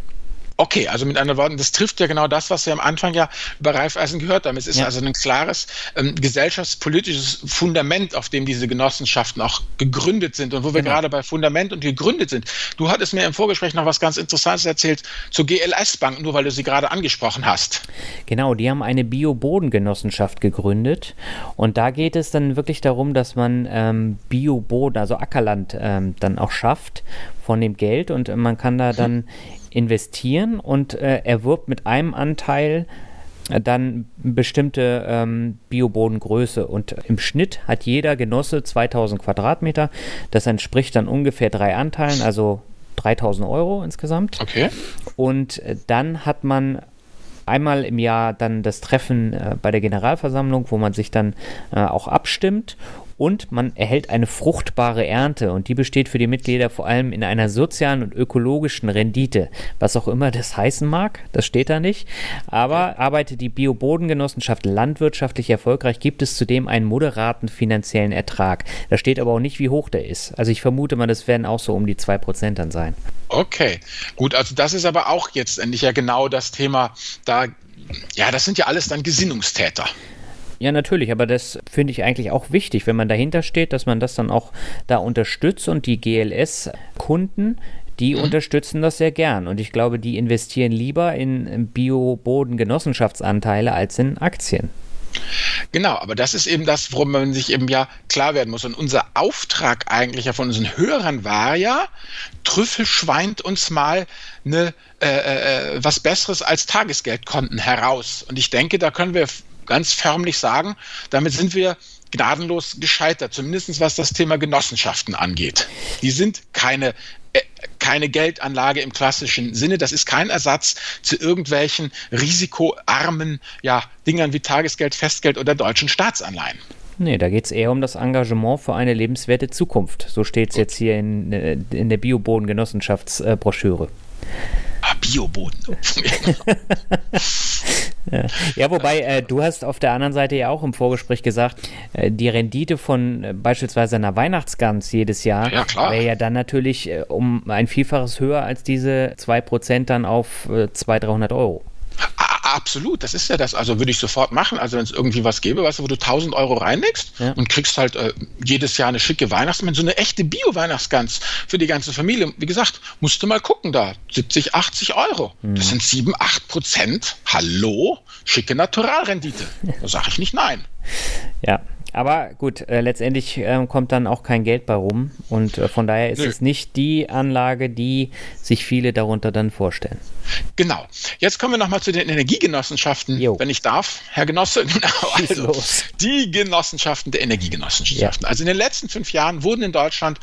Okay, also mit anderen Worten, das trifft ja genau das, was wir am Anfang ja bei Raiffeisen gehört haben. Es ist ja. also ein klares ähm, gesellschaftspolitisches Fundament, auf dem diese Genossenschaften auch gegründet sind und wo wir genau. gerade bei Fundament und gegründet sind. Du hattest mir im Vorgespräch noch was ganz Interessantes erzählt zur GLS Bank, nur weil du sie gerade angesprochen hast. Genau, die haben eine Bio-Bodengenossenschaft gegründet und da geht es dann wirklich darum, dass man ähm, Bio-Boden, also Ackerland, ähm, dann auch schafft von dem Geld und man kann da dann investieren und äh, erwirbt mit einem Anteil äh, dann bestimmte ähm, Biobodengröße und im Schnitt hat jeder Genosse 2000 Quadratmeter. Das entspricht dann ungefähr drei Anteilen, also 3000 Euro insgesamt. Okay. Und äh, dann hat man einmal im Jahr dann das Treffen äh, bei der Generalversammlung, wo man sich dann äh, auch abstimmt und man erhält eine fruchtbare Ernte und die besteht für die Mitglieder vor allem in einer sozialen und ökologischen Rendite, was auch immer das heißen mag, das steht da nicht, aber arbeitet die Biobodengenossenschaft landwirtschaftlich erfolgreich, gibt es zudem einen moderaten finanziellen Ertrag. Da steht aber auch nicht, wie hoch der ist. Also ich vermute mal, das werden auch so um die 2% dann sein. Okay, gut, also das ist aber auch jetzt endlich ja genau das Thema, da ja, das sind ja alles dann Gesinnungstäter. Ja, natürlich, aber das finde ich eigentlich auch wichtig, wenn man dahinter steht, dass man das dann auch da unterstützt und die GLS-Kunden, die mhm. unterstützen das sehr gern. Und ich glaube, die investieren lieber in Bio-Boden-Genossenschaftsanteile als in Aktien. Genau, aber das ist eben das, worum man sich eben ja klar werden muss. Und unser Auftrag eigentlich ja von unseren Hörern war ja, Trüffel schweint uns mal eine, äh, äh, was Besseres als Tagesgeldkonten heraus. Und ich denke, da können wir ganz förmlich sagen, damit sind wir gnadenlos gescheitert, zumindest was das Thema Genossenschaften angeht. Die sind keine äh, keine Geldanlage im klassischen Sinne. Das ist kein Ersatz zu irgendwelchen risikoarmen ja, Dingern wie Tagesgeld, Festgeld oder deutschen Staatsanleihen. Nee, da geht es eher um das Engagement für eine lebenswerte Zukunft. So steht es jetzt hier in, äh, in der Bioboden-Genossenschaftsbroschüre. Ah, Bioboden. Ja. wobei äh, du hast auf der anderen Seite ja auch im Vorgespräch gesagt, äh, die Rendite von äh, beispielsweise einer Weihnachtsgans jedes Jahr ja, wäre ja dann natürlich äh, um ein Vielfaches höher als diese 2% dann auf äh, 200, 300 Euro. Absolut, das ist ja das. Also würde ich sofort machen. Also wenn es irgendwie was gäbe, weißt du, wo du 1000 Euro reinlegst ja. und kriegst halt äh, jedes Jahr eine schicke Weihnachtsmann, so eine echte Bio-Weihnachtsgans für die ganze Familie. Wie gesagt, musst du mal gucken da. 70, 80 Euro. Mhm. Das sind 7, 8 Prozent. Hallo? Schicke Naturalrendite. Da sage ich nicht nein. Ja, aber gut, äh, letztendlich äh, kommt dann auch kein Geld bei rum und äh, von daher ist Nö. es nicht die Anlage, die sich viele darunter dann vorstellen. Genau. Jetzt kommen wir nochmal zu den Energiegenossenschaften, jo. wenn ich darf, Herr Genosse. Genau, also die Genossenschaften der Energiegenossenschaften. Ja. Also in den letzten fünf Jahren wurden in Deutschland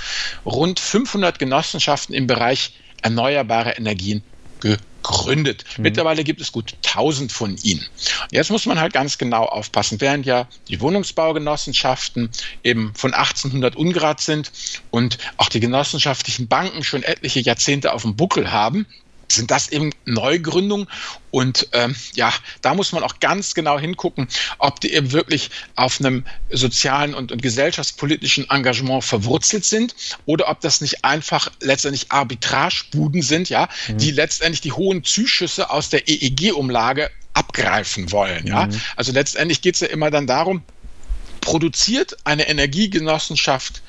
rund 500 Genossenschaften im Bereich erneuerbare Energien gegründet gegründet. Mhm. Mittlerweile gibt es gut 1000 von ihnen. Jetzt muss man halt ganz genau aufpassen, während ja die Wohnungsbaugenossenschaften eben von 1800 ungrad sind und auch die genossenschaftlichen Banken schon etliche Jahrzehnte auf dem Buckel haben, sind das eben Neugründungen. Und ähm, ja, da muss man auch ganz genau hingucken, ob die eben wirklich auf einem sozialen und, und gesellschaftspolitischen Engagement verwurzelt sind oder ob das nicht einfach letztendlich Arbitragebuden sind, ja, mhm. die letztendlich die hohen Zuschüsse aus der EEG-Umlage abgreifen wollen. Ja, mhm. also letztendlich geht es ja immer dann darum, produziert eine Energiegenossenschaft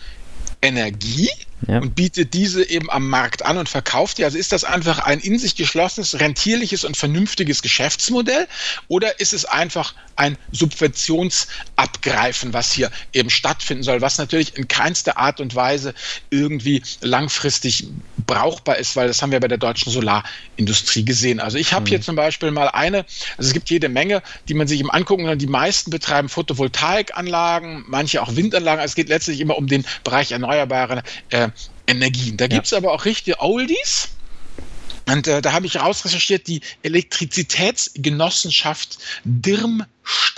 Energie ja. und bietet diese eben am Markt an und verkauft die. Also ist das einfach ein in sich geschlossenes, rentierliches und vernünftiges Geschäftsmodell oder ist es einfach ein Subventionsabgreifen, was hier eben stattfinden soll, was natürlich in keinster Art und Weise irgendwie langfristig brauchbar ist, weil das haben wir bei der deutschen Solarindustrie gesehen. Also ich habe mhm. hier zum Beispiel mal eine, also es gibt jede Menge, die man sich eben angucken kann. Die meisten betreiben Photovoltaikanlagen, manche auch Windanlagen. Also es geht letztlich immer um den Bereich erneuerbare äh, Energien. Da gibt es aber auch richtige Oldies. Und äh, da habe ich rausrecherchiert, die Elektrizitätsgenossenschaft DIRM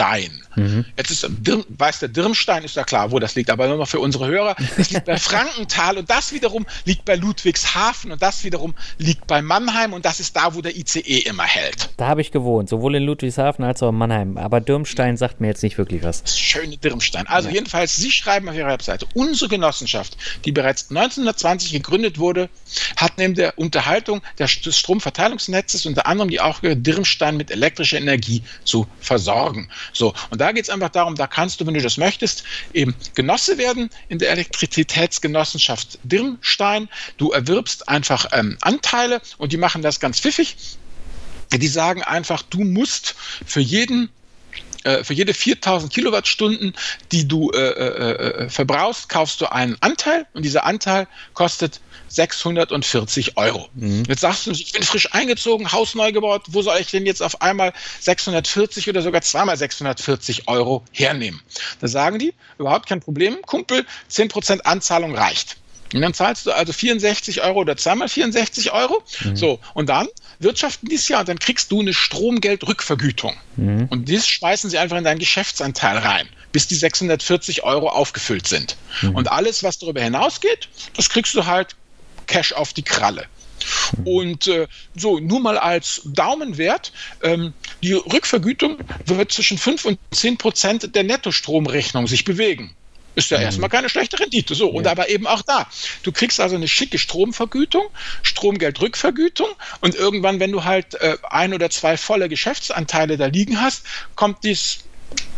Dirmstein. Mhm. Jetzt ist Dirm, weiß der Dirmstein, ist ja klar, wo das liegt, aber nur noch für unsere Hörer. Das liegt bei Frankenthal und das wiederum liegt bei Ludwigshafen und das wiederum liegt bei Mannheim und das ist da, wo der ICE immer hält. Da habe ich gewohnt, sowohl in Ludwigshafen als auch in Mannheim. Aber Dirmstein sagt mir jetzt nicht wirklich was. Das schöne Dirmstein. Also ja. jedenfalls, Sie schreiben auf Ihrer Webseite, unsere Genossenschaft, die bereits 1920 gegründet wurde, hat neben der Unterhaltung des Stromverteilungsnetzes unter anderem die Aufgabe, Dirmstein mit elektrischer Energie zu versorgen. So, und da geht es einfach darum, da kannst du, wenn du das möchtest, eben Genosse werden in der Elektrizitätsgenossenschaft Dirmstein. Du erwirbst einfach ähm, Anteile und die machen das ganz pfiffig. Die sagen einfach, du musst für jeden äh, für jede 4000 Kilowattstunden, die du äh, äh, äh, verbrauchst, kaufst du einen Anteil und dieser Anteil kostet 640 Euro. Mhm. Jetzt sagst du, ich bin frisch eingezogen, Haus neu gebaut, wo soll ich denn jetzt auf einmal 640 oder sogar zweimal 640 Euro hernehmen? Da sagen die, überhaupt kein Problem, Kumpel, 10% Anzahlung reicht. Und dann zahlst du also 64 Euro oder zweimal 64 Euro. Mhm. So, und dann wirtschaften dieses Jahr und dann kriegst du eine Stromgeldrückvergütung. Mhm. Und das schmeißen sie einfach in deinen Geschäftsanteil rein, bis die 640 Euro aufgefüllt sind. Mhm. Und alles, was darüber hinausgeht, das kriegst du halt Cash auf die Kralle. Mhm. Und äh, so, nur mal als Daumenwert, ähm, die Rückvergütung wird zwischen 5 und 10 Prozent der Nettostromrechnung sich bewegen. Ist ja mhm. erstmal keine schlechte Rendite. So, ja. und aber eben auch da. Du kriegst also eine schicke Stromvergütung, Stromgeldrückvergütung und irgendwann, wenn du halt äh, ein oder zwei volle Geschäftsanteile da liegen hast, kommt dies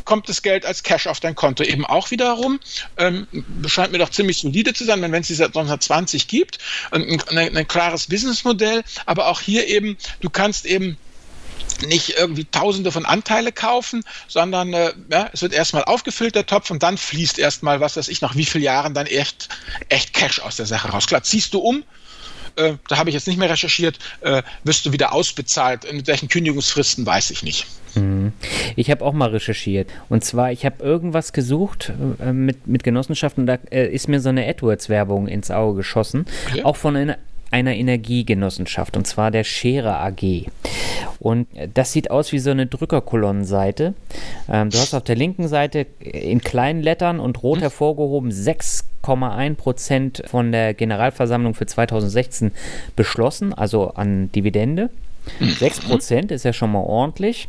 kommt das Geld als Cash auf dein Konto eben auch wiederum. Ähm, scheint mir doch ziemlich solide zu sein, wenn es diese 1920 gibt. Ein, ein, ein klares Businessmodell, aber auch hier eben, du kannst eben nicht irgendwie tausende von Anteile kaufen, sondern äh, ja, es wird erstmal aufgefüllt, der Topf, und dann fließt erstmal, was weiß ich, nach wie vielen Jahren dann echt, echt Cash aus der Sache raus. Klar, ziehst du um, äh, da habe ich jetzt nicht mehr recherchiert, äh, wirst du wieder ausbezahlt. Mit welchen Kündigungsfristen weiß ich nicht. Mhm. Ich habe auch mal recherchiert. Und zwar, ich habe irgendwas gesucht äh, mit, mit Genossenschaften, da äh, ist mir so eine AdWords-Werbung ins Auge geschossen. Okay. Auch von einer, einer Energiegenossenschaft, und zwar der Schere AG. Und das sieht aus wie so eine Drückerkolonnenseite. Ähm, du hast auf der linken Seite in kleinen Lettern und rot hm. hervorgehoben 6,1 Prozent von der Generalversammlung für 2016 beschlossen, also an Dividende. 6 hm. Prozent ist ja schon mal ordentlich.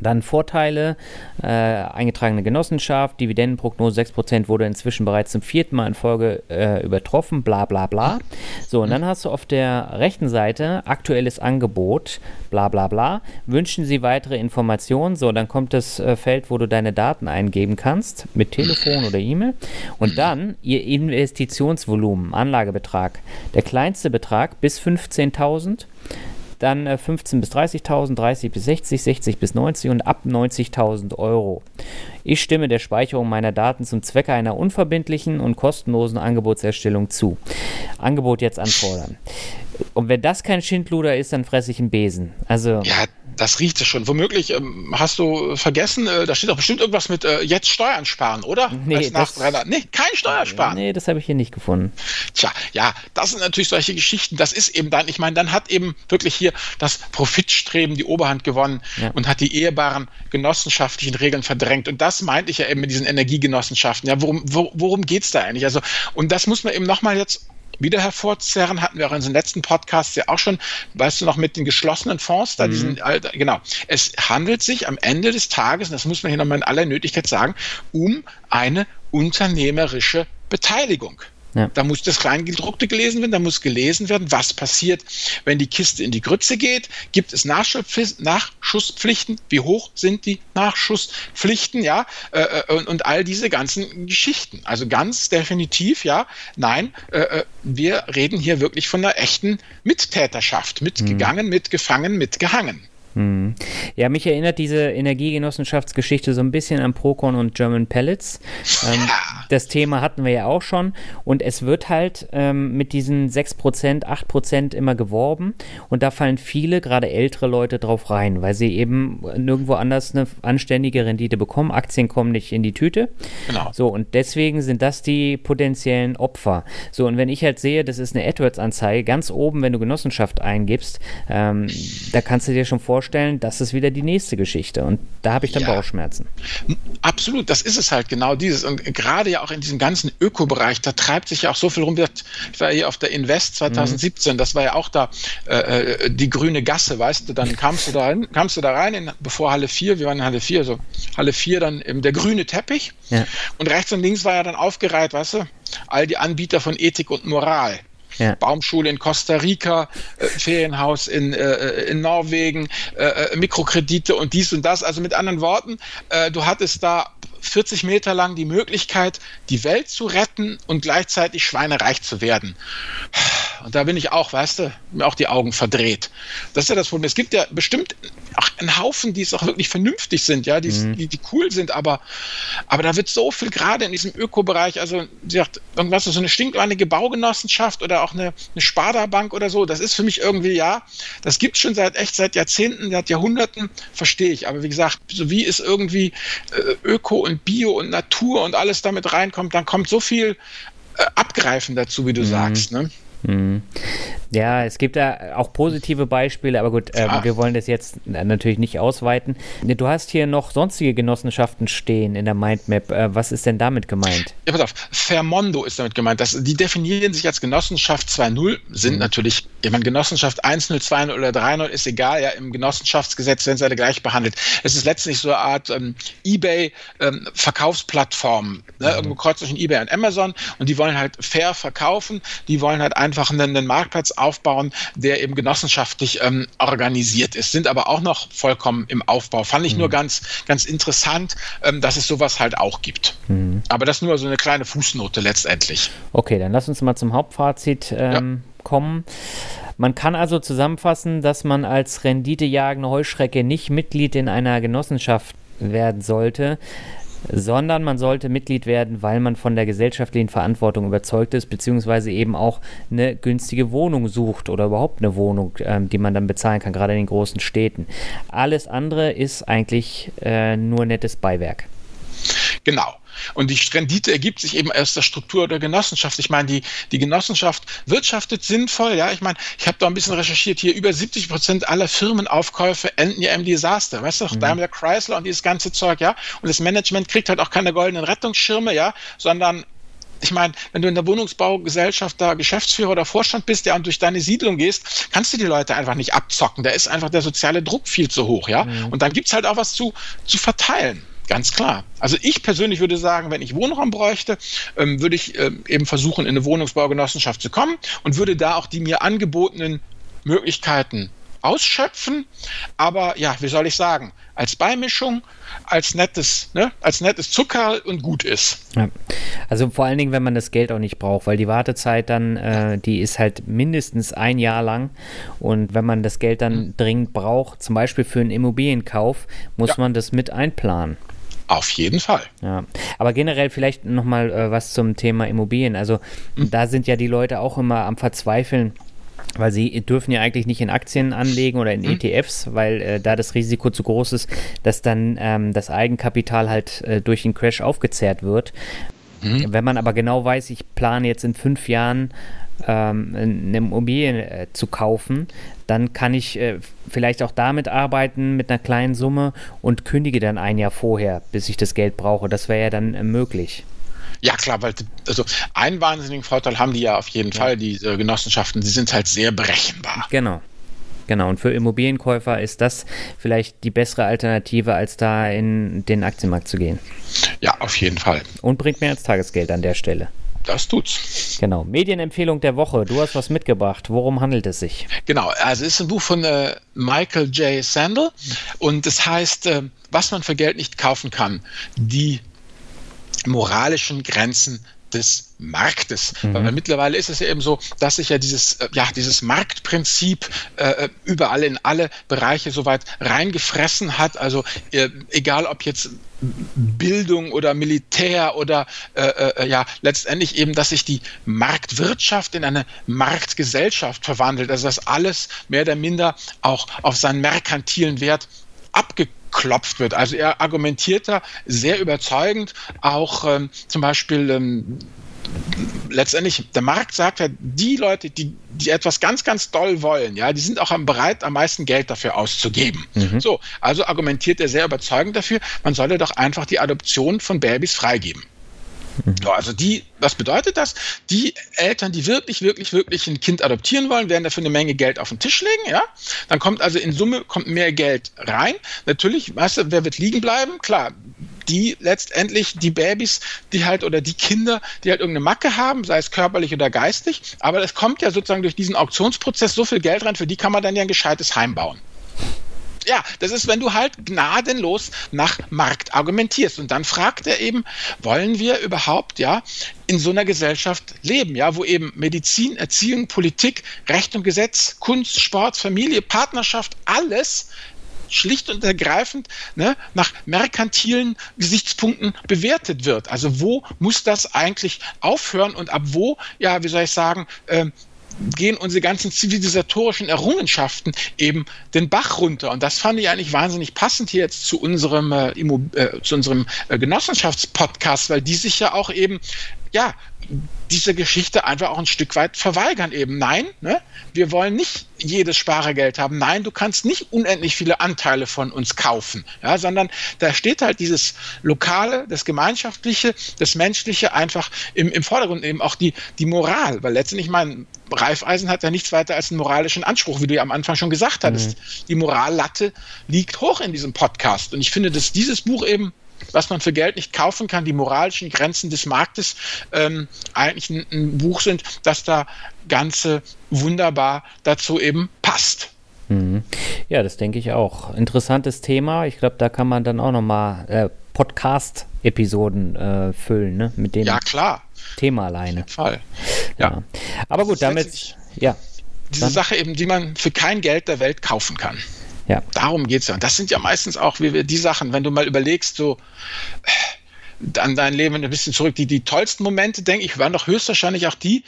Dann Vorteile, äh, eingetragene Genossenschaft, Dividendenprognose 6% wurde inzwischen bereits zum vierten Mal in Folge äh, übertroffen, bla bla bla. So, und dann hast du auf der rechten Seite aktuelles Angebot, bla bla bla. Wünschen Sie weitere Informationen? So, dann kommt das äh, Feld, wo du deine Daten eingeben kannst, mit Telefon oder E-Mail. Und dann Ihr Investitionsvolumen, Anlagebetrag. Der kleinste Betrag bis 15.000 dann äh, 15 bis 30.000, 30 bis 60, 60 bis 90 und ab 90.000 Euro. Ich stimme der Speicherung meiner Daten zum Zwecke einer unverbindlichen und kostenlosen Angebotserstellung zu. Angebot jetzt anfordern. Und wenn das kein Schindluder ist, dann fresse ich einen Besen. Also ja, das riecht es schon. Womöglich ähm, hast du vergessen, äh, da steht doch bestimmt irgendwas mit äh, jetzt Steuern sparen, oder? Nee, das, nee kein Steuersparen. Nee, das habe ich hier nicht gefunden. Tja, ja, das sind natürlich solche Geschichten. Das ist eben dann, ich meine, dann hat eben wirklich hier das Profitstreben die Oberhand gewonnen ja. und hat die ehrbaren genossenschaftlichen Regeln verdrängt. Und das meinte ich ja eben mit diesen Energiegenossenschaften. Ja, worum, worum geht es da eigentlich? Also, und das muss man eben nochmal jetzt wieder hervorzerren, hatten wir auch in unseren letzten Podcasts ja auch schon, weißt du noch, mit den geschlossenen Fonds, da mhm. diesen, genau. Es handelt sich am Ende des Tages, und das muss man hier nochmal in aller Nötigkeit sagen, um eine unternehmerische Beteiligung. Ja. Da muss das Kleingedruckte gelesen werden, da muss gelesen werden, was passiert, wenn die Kiste in die Grütze geht. Gibt es Nachschusspflichten? Wie hoch sind die Nachschusspflichten? Ja, äh, äh, und, und, all diese ganzen Geschichten. Also ganz definitiv, ja, nein, äh, äh wir reden hier wirklich von einer echten Mittäterschaft. Mitgegangen, mhm. mitgefangen, mitgehangen. Hm. Ja, mich erinnert diese Energiegenossenschaftsgeschichte so ein bisschen an Procon und German Pellets. Ähm, das Thema hatten wir ja auch schon. Und es wird halt ähm, mit diesen 6%, 8% immer geworben. Und da fallen viele, gerade ältere Leute drauf rein, weil sie eben nirgendwo anders eine anständige Rendite bekommen. Aktien kommen nicht in die Tüte. Genau. So, und deswegen sind das die potenziellen Opfer. So, und wenn ich halt sehe, das ist eine AdWords-Anzeige, ganz oben, wenn du Genossenschaft eingibst, ähm, da kannst du dir schon vorstellen, das ist wieder die nächste Geschichte. Und da habe ich dann ja, Bauchschmerzen. Absolut, das ist es halt genau dieses. Und gerade ja auch in diesem ganzen Ökobereich, da treibt sich ja auch so viel rum. Ich war hier auf der Invest 2017, mhm. das war ja auch da äh, äh, die grüne Gasse, weißt du, dann kamst du da rein, kamst du da rein in, bevor Halle 4, wir waren in Halle 4, so Halle 4 dann eben der grüne Teppich. Ja. Und rechts und links war ja dann aufgereiht, weißt du, all die Anbieter von Ethik und Moral. Ja. Baumschule in Costa Rica, äh, Ferienhaus in, äh, in Norwegen, äh, äh, Mikrokredite und dies und das. Also mit anderen Worten, äh, du hattest da 40 Meter lang die Möglichkeit, die Welt zu retten und gleichzeitig schweinereich zu werden. Und da bin ich auch, weißt du, mir auch die Augen verdreht. Das ist ja das Problem. Es gibt ja bestimmt auch einen Haufen, die es auch wirklich vernünftig sind, ja, die, mhm. die, die, cool sind, aber, aber da wird so viel gerade in diesem Ökobereich, also sie sagt, irgendwas so eine stinkleinige Baugenossenschaft oder auch eine, eine Sparda-Bank oder so, das ist für mich irgendwie, ja, das gibt es schon seit echt seit Jahrzehnten, seit Jahrhunderten, verstehe ich. Aber wie gesagt, so wie es irgendwie äh, Öko und Bio und Natur und alles damit reinkommt, dann kommt so viel äh, Abgreifen dazu, wie du mhm. sagst. Ne? Mhm. Ja, es gibt da auch positive Beispiele, aber gut, äh, wir wollen das jetzt natürlich nicht ausweiten. Du hast hier noch sonstige Genossenschaften stehen in der Mindmap. Äh, was ist denn damit gemeint? Ja, pass auf, Vermondo ist damit gemeint. Das, die definieren sich als Genossenschaft 2.0, sind mhm. natürlich, ich meine, Genossenschaft 1.0, 2.0 oder 3.0 ist egal, ja, im Genossenschaftsgesetz werden sie alle gleich behandelt. Es ist letztlich so eine Art ähm, Ebay-Verkaufsplattform, ähm, ne? mhm. irgendwo kreuzt zwischen Ebay und Amazon und die wollen halt fair verkaufen, die wollen halt einfach einen, einen Marktplatz aufbauen, der eben genossenschaftlich ähm, organisiert ist, sind aber auch noch vollkommen im Aufbau. Fand ich mhm. nur ganz, ganz interessant, ähm, dass es sowas halt auch gibt. Mhm. Aber das nur so eine kleine Fußnote letztendlich. Okay, dann lass uns mal zum Hauptfazit ähm, ja. kommen. Man kann also zusammenfassen, dass man als renditejagende Heuschrecke nicht Mitglied in einer Genossenschaft werden sollte, sondern man sollte Mitglied werden, weil man von der gesellschaftlichen Verantwortung überzeugt ist, beziehungsweise eben auch eine günstige Wohnung sucht oder überhaupt eine Wohnung, ähm, die man dann bezahlen kann, gerade in den großen Städten. Alles andere ist eigentlich äh, nur nettes Beiwerk. Genau. Und die Rendite ergibt sich eben aus der Struktur der Genossenschaft. Ich meine, die, die Genossenschaft wirtschaftet sinnvoll. Ja, ich meine, ich habe da ein bisschen recherchiert. Hier über 70 Prozent aller Firmenaufkäufe enden ja im Desaster. Weißt du, mhm. Daimler Chrysler und dieses ganze Zeug, ja. Und das Management kriegt halt auch keine goldenen Rettungsschirme, ja, sondern ich meine, wenn du in der Wohnungsbaugesellschaft da Geschäftsführer oder Vorstand bist, ja, und durch deine Siedlung gehst, kannst du die Leute einfach nicht abzocken. Da ist einfach der soziale Druck viel zu hoch, ja. Mhm. Und dann gibt's halt auch was zu, zu verteilen. Ganz klar. Also ich persönlich würde sagen, wenn ich Wohnraum bräuchte, ähm, würde ich ähm, eben versuchen, in eine Wohnungsbaugenossenschaft zu kommen und würde da auch die mir angebotenen Möglichkeiten ausschöpfen. Aber ja, wie soll ich sagen, als Beimischung, als nettes, ne, als nettes Zucker und gut ist. Ja. Also vor allen Dingen, wenn man das Geld auch nicht braucht, weil die Wartezeit dann, äh, die ist halt mindestens ein Jahr lang. Und wenn man das Geld dann mhm. dringend braucht, zum Beispiel für einen Immobilienkauf, muss ja. man das mit einplanen. Auf jeden Fall. Ja, aber generell vielleicht nochmal äh, was zum Thema Immobilien. Also mhm. da sind ja die Leute auch immer am Verzweifeln. Weil sie dürfen ja eigentlich nicht in Aktien anlegen oder in mhm. ETFs, weil äh, da das Risiko zu groß ist, dass dann ähm, das Eigenkapital halt äh, durch den Crash aufgezehrt wird. Mhm. Wenn man aber genau weiß, ich plane jetzt in fünf Jahren ähm, eine Immobilie äh, zu kaufen, dann kann ich äh, vielleicht auch damit arbeiten mit einer kleinen Summe und kündige dann ein Jahr vorher, bis ich das Geld brauche. Das wäre ja dann äh, möglich. Ja, klar, weil also einen wahnsinnigen Vorteil haben die ja auf jeden ja. Fall, diese Genossenschaften, sie sind halt sehr berechenbar. Genau. Genau, und für Immobilienkäufer ist das vielleicht die bessere Alternative, als da in den Aktienmarkt zu gehen. Ja, auf jeden Fall. Und bringt mehr als Tagesgeld an der Stelle. Das tut's. Genau. Medienempfehlung der Woche. Du hast was mitgebracht. Worum handelt es sich? Genau. Also es ist ein Buch von äh, Michael J. Sandel und es heißt, äh, was man für Geld nicht kaufen kann. Die moralischen Grenzen des Marktes. Mhm. Weil mittlerweile ist es ja eben so, dass sich ja dieses, äh, ja, dieses Marktprinzip äh, überall in alle Bereiche soweit reingefressen hat. Also äh, egal ob jetzt Bildung oder Militär oder äh, äh, ja letztendlich eben, dass sich die Marktwirtschaft in eine Marktgesellschaft verwandelt. Also dass alles mehr oder minder auch auf seinen merkantilen Wert abgeklopft wird. Also er argumentiert da sehr überzeugend auch ähm, zum Beispiel ähm, letztendlich, der Markt sagt ja, die Leute, die, die etwas ganz, ganz doll wollen, ja, die sind auch bereit, am meisten Geld dafür auszugeben. Mhm. So, also argumentiert er sehr überzeugend dafür, man solle doch einfach die Adoption von Babys freigeben. Mhm. So, also die, was bedeutet das? Die Eltern, die wirklich, wirklich, wirklich ein Kind adoptieren wollen, werden dafür eine Menge Geld auf den Tisch legen, ja. Dann kommt also in Summe kommt mehr Geld rein. Natürlich, weißt du, wer wird liegen bleiben? Klar, die letztendlich die Babys, die halt oder die Kinder, die halt irgendeine Macke haben, sei es körperlich oder geistig, aber es kommt ja sozusagen durch diesen Auktionsprozess so viel Geld rein, für die kann man dann ja ein gescheites Heim bauen ja, das ist, wenn du halt gnadenlos nach Markt argumentierst. Und dann fragt er eben, wollen wir überhaupt, ja, in so einer Gesellschaft leben, ja, wo eben Medizin, Erziehung, Politik, Recht und Gesetz, Kunst, Sport, Familie, Partnerschaft, alles schlicht und ergreifend ne, nach merkantilen Gesichtspunkten bewertet wird. Also wo muss das eigentlich aufhören und ab wo, ja, wie soll ich sagen, äh, gehen unsere ganzen zivilisatorischen Errungenschaften eben den Bach runter. Und das fand ich eigentlich wahnsinnig passend hier jetzt zu unserem, äh, äh, zu unserem äh, Genossenschaftspodcast, weil die sich ja auch eben ja, diese Geschichte einfach auch ein Stück weit verweigern eben. Nein, ne? wir wollen nicht jedes Sparergeld haben. Nein, du kannst nicht unendlich viele Anteile von uns kaufen, ja, sondern da steht halt dieses Lokale, das Gemeinschaftliche, das Menschliche einfach im, im Vordergrund, eben auch die, die Moral, weil letztendlich mein Reifeisen hat ja nichts weiter als einen moralischen Anspruch, wie du ja am Anfang schon gesagt hattest. Mhm. Die Morallatte liegt hoch in diesem Podcast und ich finde, dass dieses Buch eben was man für Geld nicht kaufen kann, die moralischen Grenzen des Marktes, ähm, eigentlich ein, ein Buch sind, das da ganze wunderbar dazu eben passt. Mhm. Ja, das denke ich auch. Interessantes Thema. Ich glaube, da kann man dann auch nochmal äh, Podcast-Episoden äh, füllen, ne? Mit dem ja, klar. Thema alleine. Auf jeden Fall. Ja. ja. Aber gut, damit. Ja. Diese dann. Sache eben, die man für kein Geld der Welt kaufen kann. Ja. Darum geht es ja. Und das sind ja meistens auch wie wir, die Sachen, wenn du mal überlegst, so an dein Leben ein bisschen zurück, die, die tollsten Momente, denke ich, waren doch höchstwahrscheinlich auch die,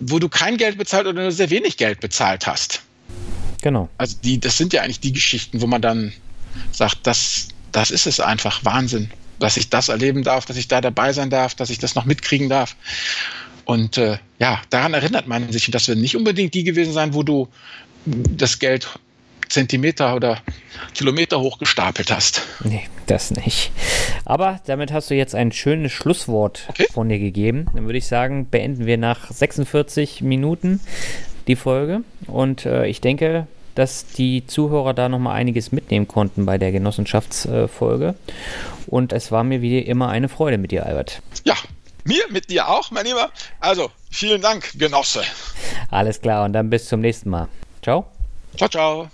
wo du kein Geld bezahlt oder nur sehr wenig Geld bezahlt hast. Genau. Also die, das sind ja eigentlich die Geschichten, wo man dann sagt, das, das ist es einfach Wahnsinn, dass ich das erleben darf, dass ich da dabei sein darf, dass ich das noch mitkriegen darf. Und äh, ja, daran erinnert man sich. Und das werden nicht unbedingt die gewesen sein, wo du das Geld Zentimeter oder Kilometer hoch gestapelt hast. Nee, das nicht. Aber damit hast du jetzt ein schönes Schlusswort okay. von dir gegeben. Dann würde ich sagen, beenden wir nach 46 Minuten die Folge. Und äh, ich denke, dass die Zuhörer da nochmal einiges mitnehmen konnten bei der Genossenschaftsfolge. Und es war mir wie immer eine Freude mit dir, Albert. Ja, mir mit dir auch, mein Lieber. Also, vielen Dank, Genosse. Alles klar, und dann bis zum nächsten Mal. Ciao. Ciao, ciao.